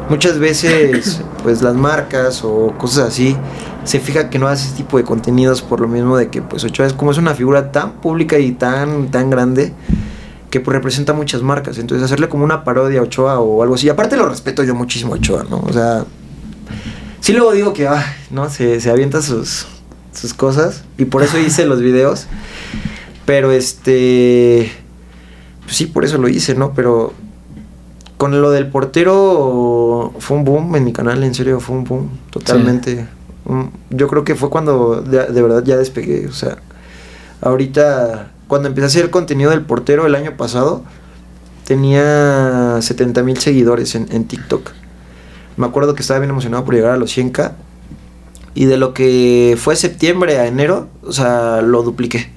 muchas veces, pues las marcas o cosas así se fija que no hace ese tipo de contenidos por lo mismo de que, pues Ochoa es como es una figura tan pública y tan, tan grande que pues, representa muchas marcas. Entonces, hacerle como una parodia a Ochoa o algo así. Aparte, lo respeto yo muchísimo a Ochoa, ¿no? O sea, sí luego digo que, ¿no? Se, se avienta sus, sus cosas y por eso hice los videos. Pero este. Pues sí, por eso lo hice, ¿no? Pero con lo del portero fue un boom en mi canal, en serio, fue un boom, totalmente. Yo creo que fue cuando de, de verdad ya despegué, o sea, ahorita cuando empecé a hacer el contenido del portero el año pasado, tenía 70 mil seguidores en, TikTok. Me acuerdo que estaba bien emocionado por llegar a los 100k. Y de lo que fue septiembre a enero, o sea, lo dupliqué.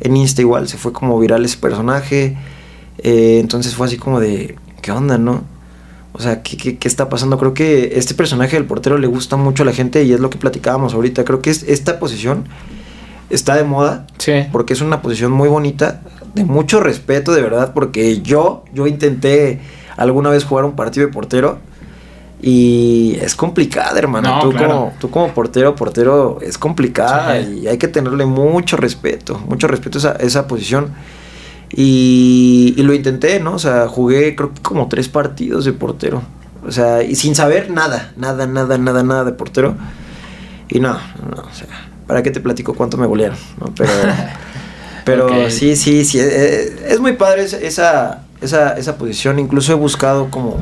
En Insta igual, se fue como viral ese personaje. Eh, entonces fue así como de, ¿qué onda, no? O sea, ¿qué, ¿qué, qué, está pasando? Creo que este personaje del portero le gusta mucho a la gente y es lo que platicábamos ahorita. Creo que es esta posición está de moda. Sí. Porque es una posición muy bonita, de mucho respeto, de verdad, porque yo, yo intenté alguna vez jugar un partido de portero y es complicada, hermano. No, tú, claro. como, tú como portero, portero, es complicada Sí. y hay que tenerle mucho respeto, mucho respeto a esa, esa posición. Y, y lo intenté, ¿no? O sea, jugué creo que como tres partidos de portero. O sea, y sin saber nada, nada, nada, nada, nada de portero. Y no, no, o sea, ¿para qué te platico cuánto me golearon? ¿no? Pero, pero sí, sí, sí, eh, es muy padre esa- esa, esa, esa posición. Incluso he buscado como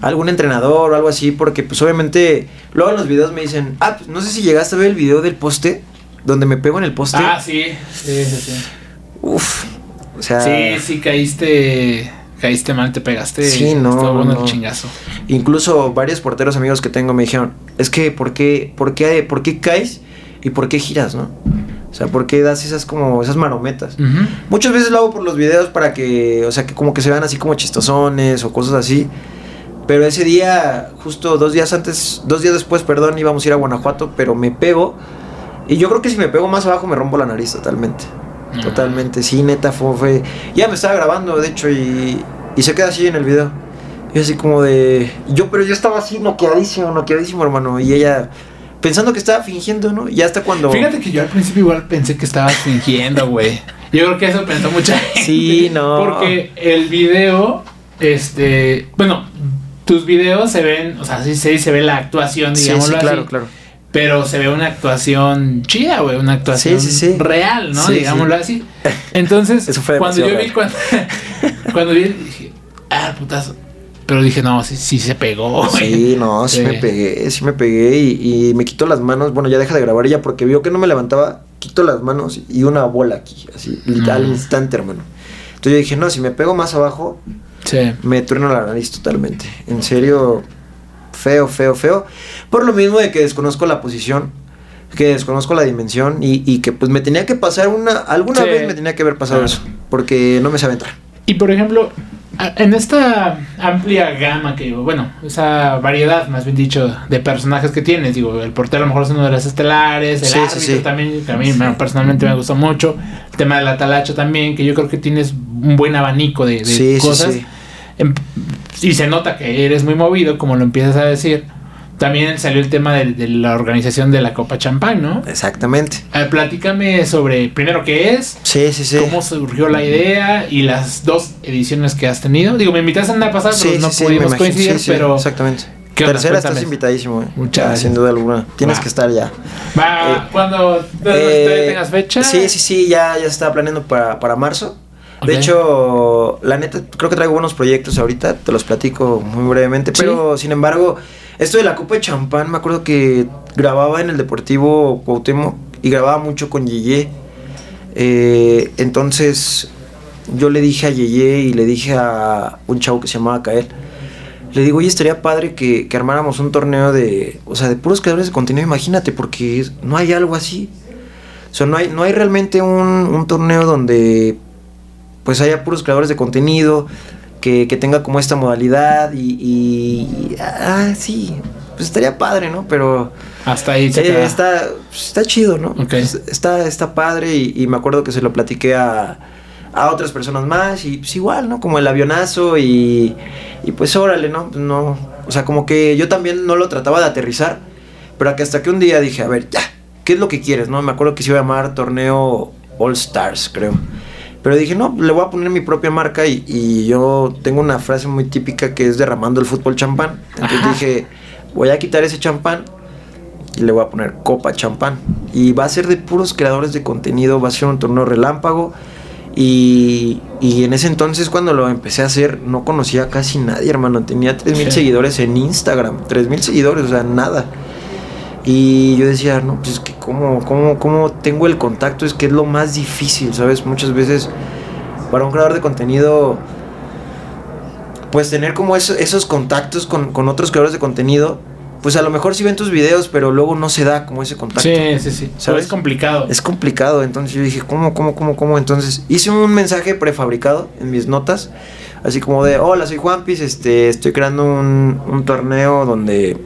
algún entrenador o algo así, porque pues obviamente luego en los videos me dicen, ah, pues, no sé si llegaste a ver el video del poste, donde me pego en el poste. Ah, sí. Sí, sí, sí. Uf, o sea, Sí, sí, caíste. Caíste mal, te pegaste. Sí, no, Estuvo bueno no. el chingazo. incluso varios porteros amigos que tengo me dijeron, es que, ¿por qué, por qué, por qué caes y por qué giras, no? O sea, ¿por qué das esas como, esas marometas? Ujú. Muchas veces lo hago por los videos para que, o sea, que como que se vean así como chistosones o cosas así. Pero ese día, justo dos días antes, dos días después, perdón, íbamos a ir a Guanajuato, pero me pego. Y yo creo que si me pego más abajo me rompo la nariz totalmente. No. Totalmente, sí, neta, fue, fue- Ya me estaba grabando, de hecho, y, y se queda así en el video. Y así como de... Yo, pero yo estaba así noqueadísimo, noqueadísimo, hermano. Y ella pensando que estaba fingiendo, ¿no? Y hasta cuando... Fíjate que yo al principio igual pensé que estabas fingiendo, güey. Yo creo que eso pensó mucha gente. Sí, no. Porque el video, este, bueno, tus videos se ven, o sea, sí, sí se ve la actuación, Sí, digámoslo sí, claro, así. claro. Pero se ve una actuación chida, güey, una actuación Sí, sí, sí. real, ¿no? Sí, Digámoslo así. Entonces, Eso fue cuando yo vi, cuando, cuando vi, dije, ah, putazo. Pero dije, no, sí, sí se pegó, güey. Sí, no, sí, Sí. me pegué, sí me pegué y, y me quito las manos. Bueno, ya deja de grabar ella porque vio que no me levantaba. Quito las manos y una bola aquí, así, al Mm. instante, hermano. Entonces yo dije, no, si me pego más abajo, Sí. me trueno la nariz totalmente. En serio, feo, feo, feo. Por lo mismo de que desconozco la posición, que desconozco la dimensión y, y que pues me tenía que pasar una, alguna Sí. vez me tenía que haber pasado Claro. eso, porque no me sabe entrar. Y por ejemplo, en esta amplia gama que, bueno, esa variedad, más bien dicho, de personajes que tienes, digo, el portero a lo mejor es uno de los estelares, el Sí, árbitro sí. también, que a mí bueno, personalmente me gustó mucho, el tema de la talacha también, que yo creo que tienes un buen abanico de, de Sí, sí, cosas. sí. Em- y se nota que eres muy movido, como lo empiezas a decir. También salió el tema de, de la organización de la Copa Champán, ¿no? Exactamente. Ver, platícame sobre, primero, qué es, Sí, sí, sí. cómo surgió la idea y las dos ediciones que has tenido. Digo, me invitaste a andar pasada, pero Sí, no sí, sí, me pudimos coincidir, pero Exactamente. Tercera estás Cuéntame. invitadísimo, eh. Muchas gracias. Sin duda alguna. Tienes Va. que estar ya. va, Eh, cuando Eh, tengas fecha. Sí, sí, sí, ya, ya estaba planeando para, para marzo. De hecho, la neta, creo que traigo buenos proyectos ahorita, te los platico muy brevemente, Sí. pero sin embargo, esto de la Copa de Champán, me acuerdo que grababa en el Deportivo Cuauhtémoc y grababa mucho con Yeye. Eh, entonces, yo le dije a Yeye y le dije a un chavo que se llamaba Kael, le digo, oye, estaría padre que, que armáramos un torneo de, o sea, de puros creadores de contenido, imagínate, porque no hay algo así. O sea, no hay, no hay realmente un, un torneo donde pues haya puros creadores de contenido, que, que tenga como esta modalidad y, y- ah, sí, pues estaría padre, ¿no? Pero Hasta ahí se eh, está, pues, está chido, ¿no? Ok. Pues, Está, está padre y, y me acuerdo que se lo platiqué a, a otras personas más y pues igual, ¿no? Como el avionazo y, y pues órale, ¿no? Pues, no, o sea, como que yo también no lo trataba de aterrizar, pero que hasta que un día dije, a ver, ya, ¿qué es lo que quieres, no? Me acuerdo que se iba a llamar torneo All Stars, creo. Pero dije, no, le voy a poner mi propia marca y, y yo tengo una frase muy típica que es derramando el fútbol champán. Entonces Ajá. dije, voy a quitar ese champán y le voy a poner Copa Champán. Y va a ser de puros creadores de contenido, va a ser un torneo relámpago. Y, y en ese entonces cuando lo empecé a hacer no conocía a casi nadie, hermano. Tenía 3.000 Sí. seguidores en Instagram, 3.000 seguidores, o sea, nada. Y yo decía, no, pues es que cómo, cómo, cómo tengo el contacto, es que es lo más difícil, ¿sabes? Muchas veces para un creador de contenido, pues tener como eso- esos contactos con, con otros creadores de contenido, pues a lo mejor sí ven tus videos, pero luego no se da como ese contacto. Sí, sí, sí. ¿Sabes? ¿Sabes? Es complicado. Es complicado, entonces yo dije, ¿cómo, cómo, cómo, cómo? Entonces hice un mensaje prefabricado en mis notas, así como de, hola, soy Juanpis, este, estoy creando un, un torneo donde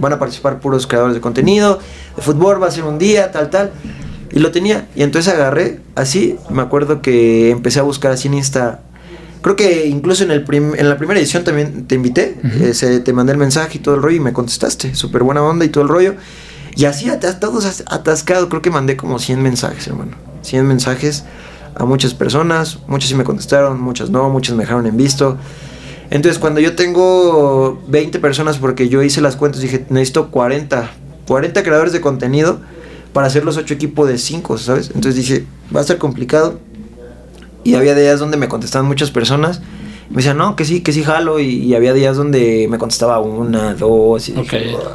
van a participar puros creadores de contenido, de fútbol, va a ser un día, tal, tal. Y lo tenía. Y entonces agarré así. Me acuerdo que empecé a buscar así en Insta. Creo que incluso en, el prim- en la primera edición también te invité. Ujú. eh, se- te mandé el mensaje y todo el rollo y me contestaste. Súper buena onda y todo el rollo. Y así todos as- atascados. Creo que mandé como 100 mensajes, hermano. 100 mensajes a muchas personas. Muchas sí me contestaron, muchas no. Muchas me dejaron en visto. Entonces, cuando yo tengo 20 personas, porque yo hice las cuentas, dije, necesito 40, 40 creadores de contenido para hacer los 8 equipos de 5, ¿sabes? Entonces dije, va a ser complicado. Y había días donde me contestaban muchas personas. Me decían, no, que sí, que sí jalo. Y, y había días donde me contestaba una, dos. Y dije, Ok. "Uah,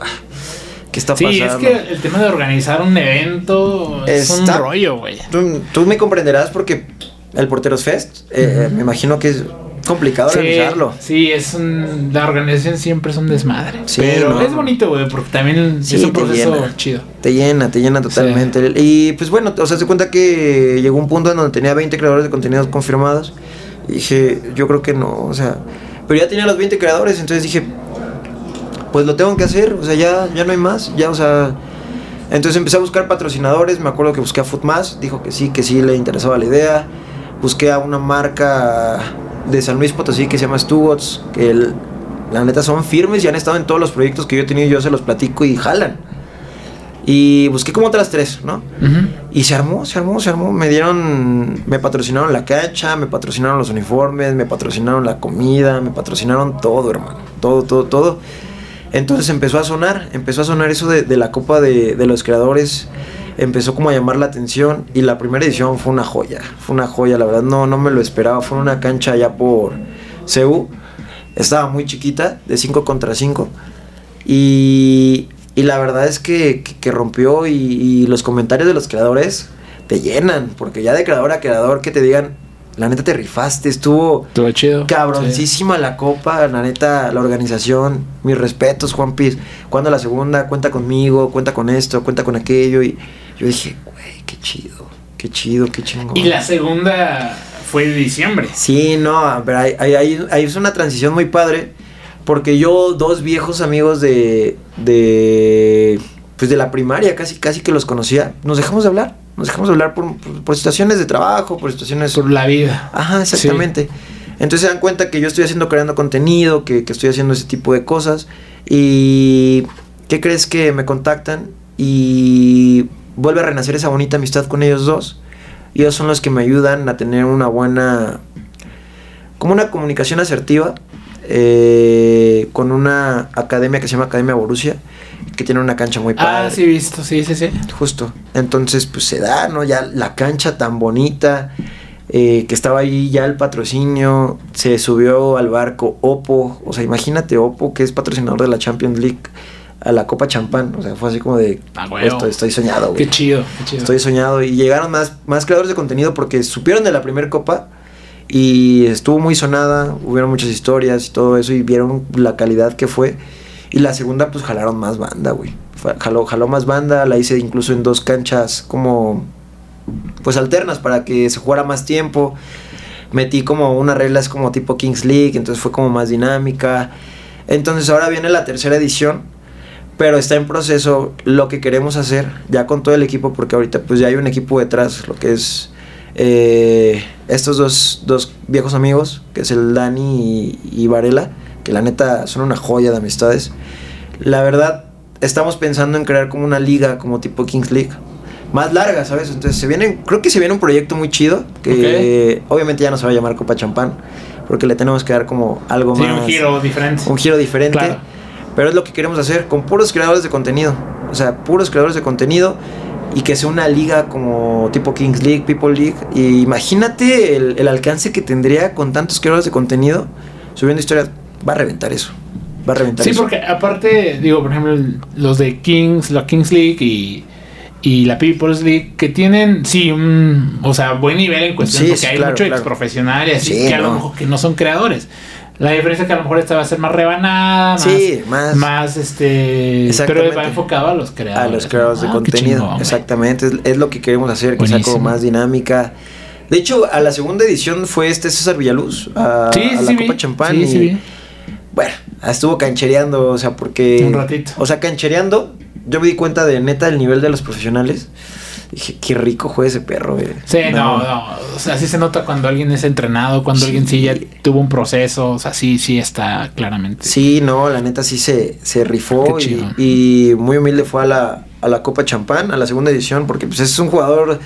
¿qué está Sí, pasando? es que el tema de organizar un evento es Está- un rollo, güey. Tú, tú me comprenderás porque el Porteros Fest, eh, me imagino que es complicado Sí, organizarlo. sí, es un, la organización siempre es un desmadre. Sí, pero no. es bonito, güey, porque también Sí, es un proceso llena. chido. Te llena, te llena totalmente. Y pues bueno, o sea, se cuenta que llegó un punto en donde tenía 20 creadores de contenidos confirmados. Y dije, yo creo que no, o sea, pero ya tenía los 20 creadores, entonces dije, pues lo tengo que hacer, o sea, ya, ya no hay más, ya, o sea. Entonces empecé a buscar patrocinadores, me acuerdo que busqué a Footmas, dijo que sí, que sí le interesaba la idea. Busqué a una marca de San Luis Potosí que se llama Stubots, que el- la neta son firmes y han estado en todos los proyectos que yo he tenido, yo se los platico y jalan. Y busqué como otras tres, ¿no? Y se armó, se armó, se armó. Me dieron, me patrocinaron la cancha, me patrocinaron los uniformes, me patrocinaron la comida, me patrocinaron todo, hermano. Todo, todo, todo. Entonces empezó a sonar, empezó a sonar eso de, de la Copa de, de los Creadores. Empezó como a llamar la atención y la primera edición fue una joya. Fue una joya, la verdad no, no me lo esperaba. Fue una cancha allá por CEU. Estaba muy chiquita, de 5 contra 5. Y, y la verdad es que, que- que rompió y, y los comentarios de los creadores te llenan, porque ya de creador a creador que te digan, la neta te rifaste, estuvo chido. cabroncísima la copa, la neta, la organización, mis respetos, Juan Piz, cuando la segunda, cuenta conmigo, cuenta con esto, cuenta con aquello, y yo dije, güey, qué chido, qué chido, qué chingón. Y la segunda fue de diciembre. Sí, no, pero ahí, ahí, ahí- es una transición muy padre. Porque yo, dos viejos amigos de. de. Pues de la primaria, casi, casi que los conocía, nos dejamos de hablar. Nos dejamos de hablar por, por- por situaciones de trabajo, por situaciones. Por la vida. Ajá, exactamente. Entonces se dan cuenta que yo estoy haciendo, creando contenido, que, que estoy haciendo ese tipo de cosas. Y. ¿Qué crees que me contactan? Y vuelve a renacer esa bonita amistad con ellos dos. Y ellos son los que me ayudan a tener una buena. como una comunicación asertiva. eh, con una academia que se llama Academia Borussia. Que tiene una cancha muy padre. Ah, sí, visto, sí, sí, sí. Justo. Entonces, pues se da, ¿no? Ya la cancha tan bonita, eh, que estaba ahí ya el patrocinio, se subió al barco Oppo, o sea, imagínate Oppo, que es patrocinador de la Champions League, a la Copa Champán, o sea, fue así como de, Ah, huevo. estoy, estoy soñado, güey. Qué chido, qué chido. Estoy soñado y llegaron más, más creadores de contenido porque supieron de la primera copa y estuvo muy sonada, hubieron muchas historias y todo eso y vieron la calidad que fue. Y la segunda pues jalaron más banda, güey. Jaló, jaló más banda, la hice incluso en dos canchas como pues alternas para que se jugara más tiempo. Metí como unas reglas como tipo Kings League, entonces fue como más dinámica. Entonces ahora viene la tercera edición, pero está en proceso lo que queremos hacer ya con todo el equipo, porque ahorita pues ya hay un equipo detrás, lo que es eh, estos dos, dos viejos amigos, que es el Dani y, y Varela, que la neta son una joya de amistades. La verdad, estamos pensando en crear como una liga como tipo Kings League. Más larga, ¿sabes? Entonces se viene, creo que se viene un proyecto muy chido, que obviamente ya no se va a llamar Copa Champán, porque le tenemos que dar como algo Sí, más un giro diferente. un giro diferente. Claro. Pero es lo que queremos hacer con puros creadores de contenido. O sea, puros creadores de contenido y que sea una liga como tipo Kings League, People League. Y imagínate el, el alcance que tendría con tantos creadores de contenido subiendo historias. Va a reventar eso. Va a reventar Sí, eso. porque aparte, digo, por ejemplo, los de Kings, la Kings League y, y la People's League, que tienen, sí, un, o sea, buen nivel en cuestión, Sí, porque sí, hay claro, mucho claro. y así, Sí, que a lo mejor que no son creadores. La diferencia es que a lo mejor esta va a ser más rebanada, más, Sí, más- más este, pero va enfocado a los creadores. a los creadores de Ah, contenido. chingón. Exactamente, es, es lo que queremos hacer, que sea como más dinámica. De hecho, a la segunda edición fue este César Villaluz, a, Sí, a la sí, Copa vi. Champán. Sí, y, sí, vi. Bueno, estuvo canchereando, o sea, porque... Un ratito. O sea, canchereando, yo me di cuenta de neta el nivel de los profesionales. Dije, qué rico juega ese perro, güey. Sí, no. no, O sea, sí se nota cuando alguien es entrenado, cuando alguien sí ya tuvo un proceso. O sea, sí, sí está claramente. Sí, no, la neta sí se, se rifó y, y, muy humilde fue a la, a la Copa Champán, a la segunda edición, porque pues es un jugador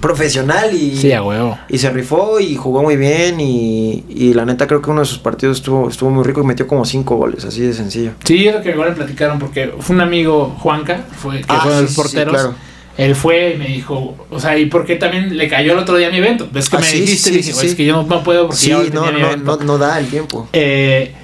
profesional y, sí, a huevo. y se rifó y jugó muy bien y, y, la neta creo que uno de sus partidos estuvo, estuvo muy rico y metió como cinco goles, así de sencillo. Sí, es lo que igual le platicaron porque fue un amigo, Juanca, fue, que ah, fue de los porteros. claro. Él fue y me dijo, o sea, ¿y por qué también le cayó el otro día mi evento? ¿Ves que ah, me dijiste? dije, es que yo no, puedo porque no, no, no, no, da el tiempo. Eh,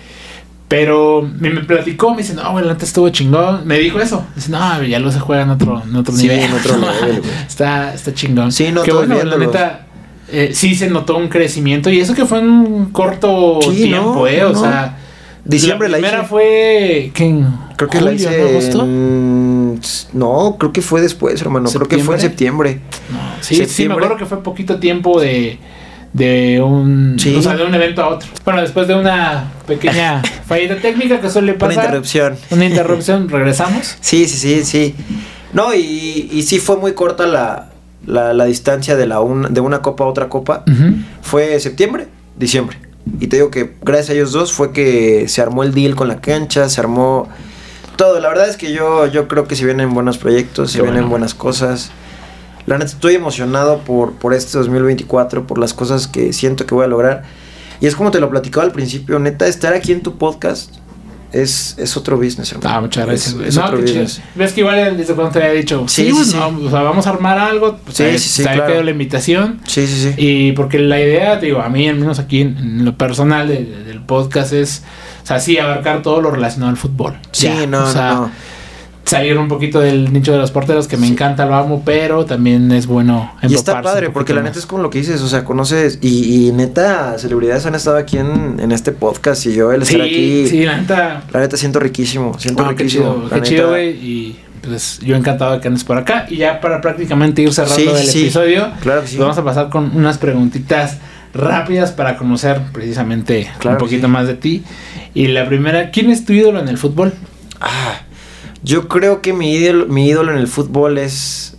pero me, me, platicó, me dice, no, güey, antes estuvo chingón. Me dijo eso. Dice, no, ya lo se juega en otro, en otro nivel. en otro nivel, está, está chingón. Sí, no, Qué bueno, la neta, eh, sí se notó un crecimiento. Y eso que fue en un corto tiempo, eh. O sea, diciembre la, primera fue. ¿qué? Creo que la hice. ¿No? no, creo que fue después, hermano. Creo que fue en septiembre. No, sí, sí, me acuerdo que fue poquito tiempo de de un, o sea, de un evento a otro. Bueno, después de una pequeña fallida técnica que suele pasar. Una interrupción. Una interrupción, regresamos. Sí, sí, sí, sí. No, y, y sí fue muy corta la, la, la distancia de, la de una copa a otra copa. Fue septiembre, diciembre. Y te digo que gracias a ellos dos fue que se armó el deal con la cancha, se armó todo. La verdad es que yo, yo creo que se vienen buenos proyectos, se vienen buenas cosas. La neta estoy emocionado por, por este 2024, por las cosas que siento que voy a lograr. Y es como te lo platicaba al principio, neta, estar aquí en tu podcast es, es otro business, hermano. Ah, muchas gracias. Es, otro business. Ves que igual desde cuando te había dicho, sí, sí, sí, o sea, vamos a armar algo, pues sí, sí, sí, claro. la invitación. Sí, sí, sí. Y porque la idea, digo, a mí, al menos aquí en, lo personal del podcast es, o sea, sí, abarcar todo lo relacionado al fútbol. Sí, no, o sea, no salir un poquito del nicho de los porteros, que me encanta, lo amo, pero también es bueno Y está padre, porque la neta es como lo que dices, o sea, conoces, y, y neta, celebridades han estado aquí en, en, este podcast y yo el estar aquí. Sí, la neta. La neta siento riquísimo, siento ah, riquísimo. Qué chido, güey, y pues yo encantado de que andes por acá. Y ya para prácticamente ir cerrando el episodio, claro vamos a pasar con unas preguntitas rápidas para conocer precisamente un poquito más de ti. Y la primera, ¿quién es tu ídolo en el fútbol? Ah, yo creo que mi ídolo, mi ídolo en el fútbol es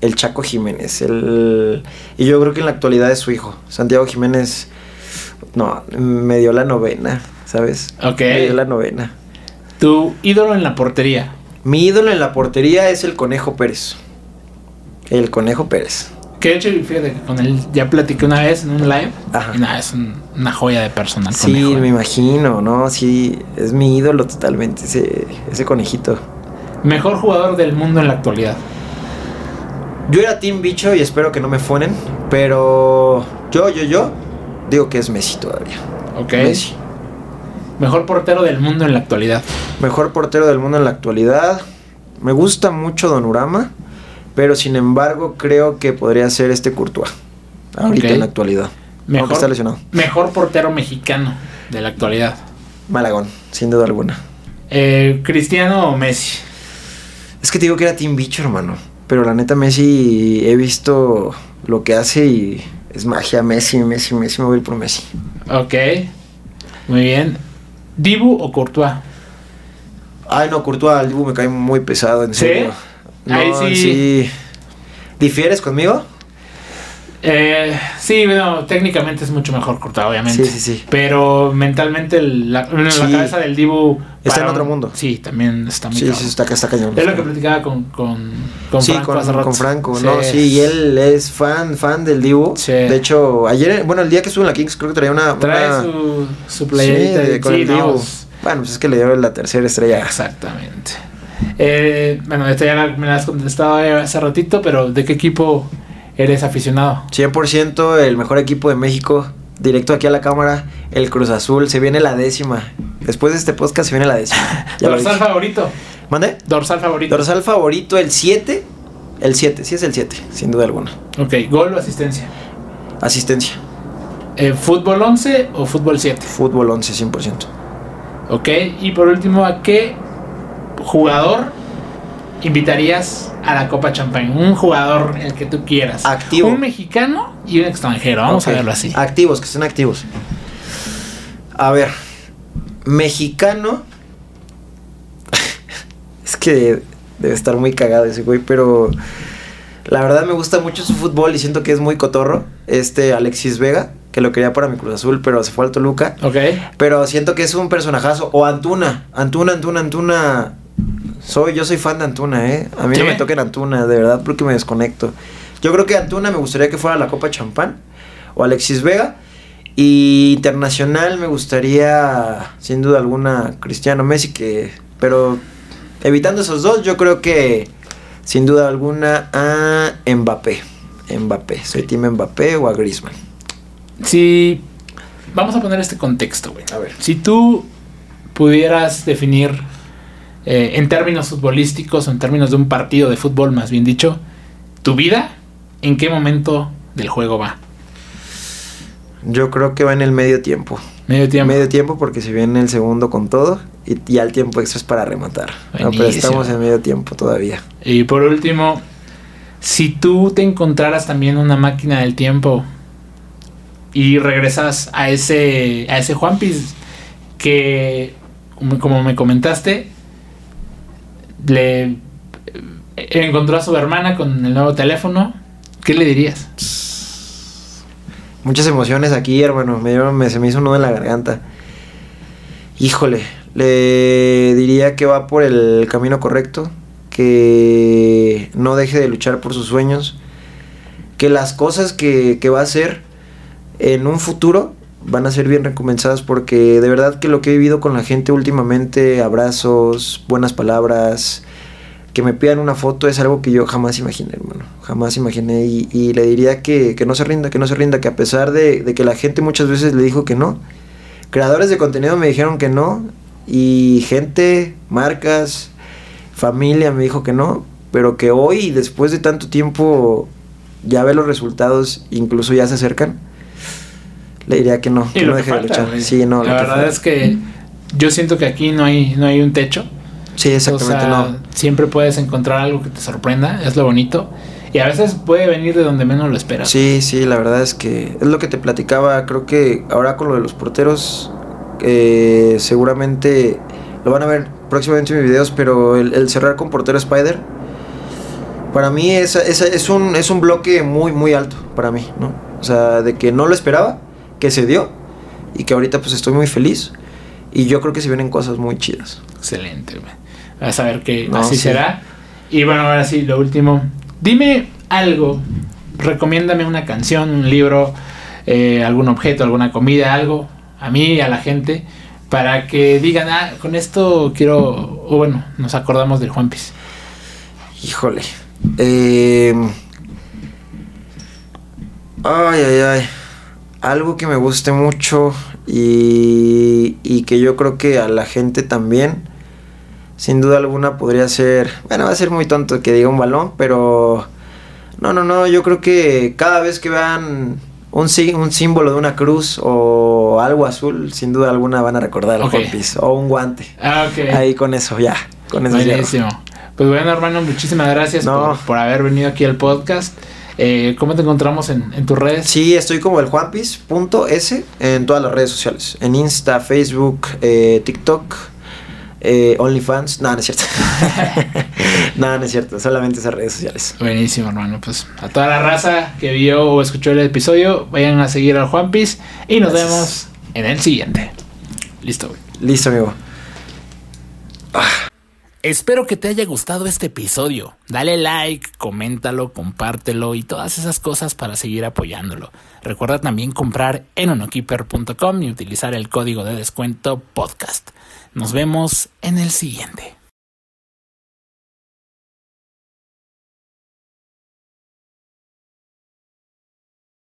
el Chaco Jiménez. El, y yo creo que en la actualidad es su hijo. Santiago Jiménez, no, me dio la novena, ¿sabes? Ok. Me dio la novena. ¿Tu ídolo en la portería? Mi ídolo en la portería es el Conejo Pérez. El Conejo Pérez. Que de hecho, fíjate que con él ya platiqué una vez en un live. Ajá. Y nada, es una joya de personal. Sí, me imagino, ¿no? Sí, es mi ídolo totalmente, ese, ese conejito. Mejor jugador del mundo en la actualidad. Yo era Team Bicho y espero que no me funen, pero yo, yo, yo, digo que es Messi todavía. Ok. Messi. Mejor portero del mundo en la actualidad. Mejor portero del mundo en la actualidad. Me gusta mucho Don Urama. Pero sin embargo, creo que podría ser este Courtois. Ahorita en la actualidad. Mejor, está lesionado. mejor portero mexicano de la actualidad. Malagón, sin duda alguna. Eh, ¿Cristiano o Messi? Es que te digo que era Team Bicho, hermano. Pero la neta, Messi, he visto lo que hace y es magia. Messi, Messi, Messi, me voy a ir por Messi. Ok. Muy bien. ¿Dibu o Courtois? Ay, no, Courtois, el Dibu me cae muy pesado, en serio. Ahí sí. ¿Difieres conmigo? Eh, sí, bueno, técnicamente es mucho mejor cortado, obviamente. Sí, sí, sí. Pero mentalmente la, cabeza del Dibu... Está en otro mundo. Sí, también está muy Sí, sí, está, está cañón. Es lo que platicaba con, con, con sí, Franco con, con Franco, ¿no? Sí, y él es fan, fan del Dibu. Sí. De hecho, ayer, bueno, el día que estuvo en la Kings creo que traía una... Trae su, su playerita. Sí, con el Dibu. Bueno, pues es que le dio la tercera estrella. Exactamente. Eh, bueno, esta ya me la has contestado hace ratito, pero ¿de qué equipo eres aficionado? 100% el mejor equipo de México. Directo aquí a la cámara, el Cruz Azul. Se viene la décima. Después de este podcast se viene la décima. ¿Dorsal favorito? ¿Mande? ¿Dorsal favorito? Dorsal favorito, el 7. El 7, sí es el 7, sin duda alguna. Ok, ¿gol o asistencia? Asistencia. Eh, ¿Fútbol 11 o fútbol 7? Fútbol 11, 100%. Ok, y por último, ¿a qué jugador invitarías a la Copa Champagne? Un jugador, el que tú quieras. Activo. Un mexicano y un extranjero. Vamos a verlo así. Activos, que estén activos. A ver, mexicano. es que debe estar muy cagado ese güey, pero La verdad me gusta mucho su fútbol y siento que es muy cotorro. Este Alexis Vega, que lo quería para mi Cruz Azul, pero se fue al Toluca. Ok. Pero siento que es un personajazo. O Antuna. Antuna, Antuna, Antuna. Soy, yo soy fan de Antuna, ¿eh? A mí ¿Sí? no me toquen Antuna, de verdad, porque me desconecto. Yo creo que Antuna me gustaría que fuera la Copa Champán. O Alexis Vega. Y internacional me gustaría, sin duda alguna, Cristiano Messi, que... Pero evitando esos dos, yo creo que, sin duda alguna, a Mbappé. Mbappé. Soy team Mbappé o a Griezmann. Si vamos a poner este contexto, güey. A ver. Si tú pudieras definir eh, en términos futbolísticos o en términos de un partido de fútbol, más bien dicho, tu vida, ¿en qué momento del juego va? Yo creo que va en el medio tiempo. Medio tiempo. Medio tiempo porque se viene el segundo con todo y ya el tiempo extra es para rematar. No, pero estamos en medio tiempo todavía. Y por último, si tú te encontraras también una máquina del tiempo y regresas a ese a ese Juanpis que como- como me comentaste le eh, encontró a su hermana con el nuevo teléfono, ¿qué le dirías? Muchas emociones aquí, hermano. Me, se me hizo un nudo en la garganta. Híjole, le diría que va por el camino correcto, que no deje de luchar por sus sueños, que las cosas que, que va a hacer en un futuro van a ser bien recompensadas porque de verdad que lo que he vivido con la gente últimamente, abrazos, buenas palabras, que me pidan una foto es algo que yo jamás imaginé, hermano. Jamás imaginé. Y, le diría que, que no se rinda, que no se rinda, que a pesar de que la gente muchas veces le dijo que no, creadores de contenido me dijeron que no, y gente, marcas, familia me dijo que no, pero que hoy, después de tanto tiempo, ya ve los resultados, incluso ya se acercan. Le diría que no, Y que no deje de falta, luchar. güey. Sí, no, La verdad falta. es que yo siento que aquí no hay no hay un techo. Sí, exactamente, o sea, no. siempre puedes encontrar algo que te sorprenda, es lo bonito. Y a veces puede venir de donde menos lo esperas. Sí, sí, la verdad es que es lo que te platicaba. Creo que ahora con lo de los porteros, eh, seguramente lo van a ver próximamente en mis videos, pero el, el cerrar con portero Spider, para mí es, es, es, un, es un bloque muy, muy alto para mí, ¿no? O sea, de que no lo esperaba, que se dio y que ahorita pues estoy muy feliz. Y yo creo que se vienen cosas muy chidas. Excelente, güey. Vas a ver que No, así sí. será. Y bueno, ahora sí, lo último. Dime algo. Recomiéndame una canción, un libro, eh, algún objeto, alguna comida, algo. A mí y a la gente. Para que digan, ah, con esto quiero. O bueno, nos acordamos del Juan Piz. Híjole. Eh, ay, ay, ay. Algo que me guste mucho y, y que yo creo que a la gente también, sin duda alguna, podría ser. Bueno, va a ser muy tonto que diga un balón, pero. No, no, no. Yo creo que cada vez que vean un, sí- un símbolo de una cruz o algo azul, sin duda alguna van a recordar al Ok. One Piece, O un guante. Ah, ok. Ahí con eso, ya. Con eso. Buenísimo. Pues bueno, hermano, muchísimas gracias No. por, por haber venido aquí al podcast. Eh, ¿Cómo te encontramos en, en tus redes? Sí, estoy como el juanpis.s en todas las redes sociales. En Insta, Facebook, eh, TikTok, eh, OnlyFans. No, no es cierto. no, no es cierto. Solamente esas redes sociales. Buenísimo, hermano. Pues a toda la raza que vio o escuchó el episodio, vayan a seguir al Juan Piz y nos Gracias. vemos en el siguiente. Listo, güey. Listo, amigo. Espero que te haya gustado este episodio. Dale like, coméntalo, compártelo y todas esas cosas para seguir apoyándolo. Recuerda también comprar en onokeeper.com y utilizar el código de descuento podcast. Nos vemos en el siguiente.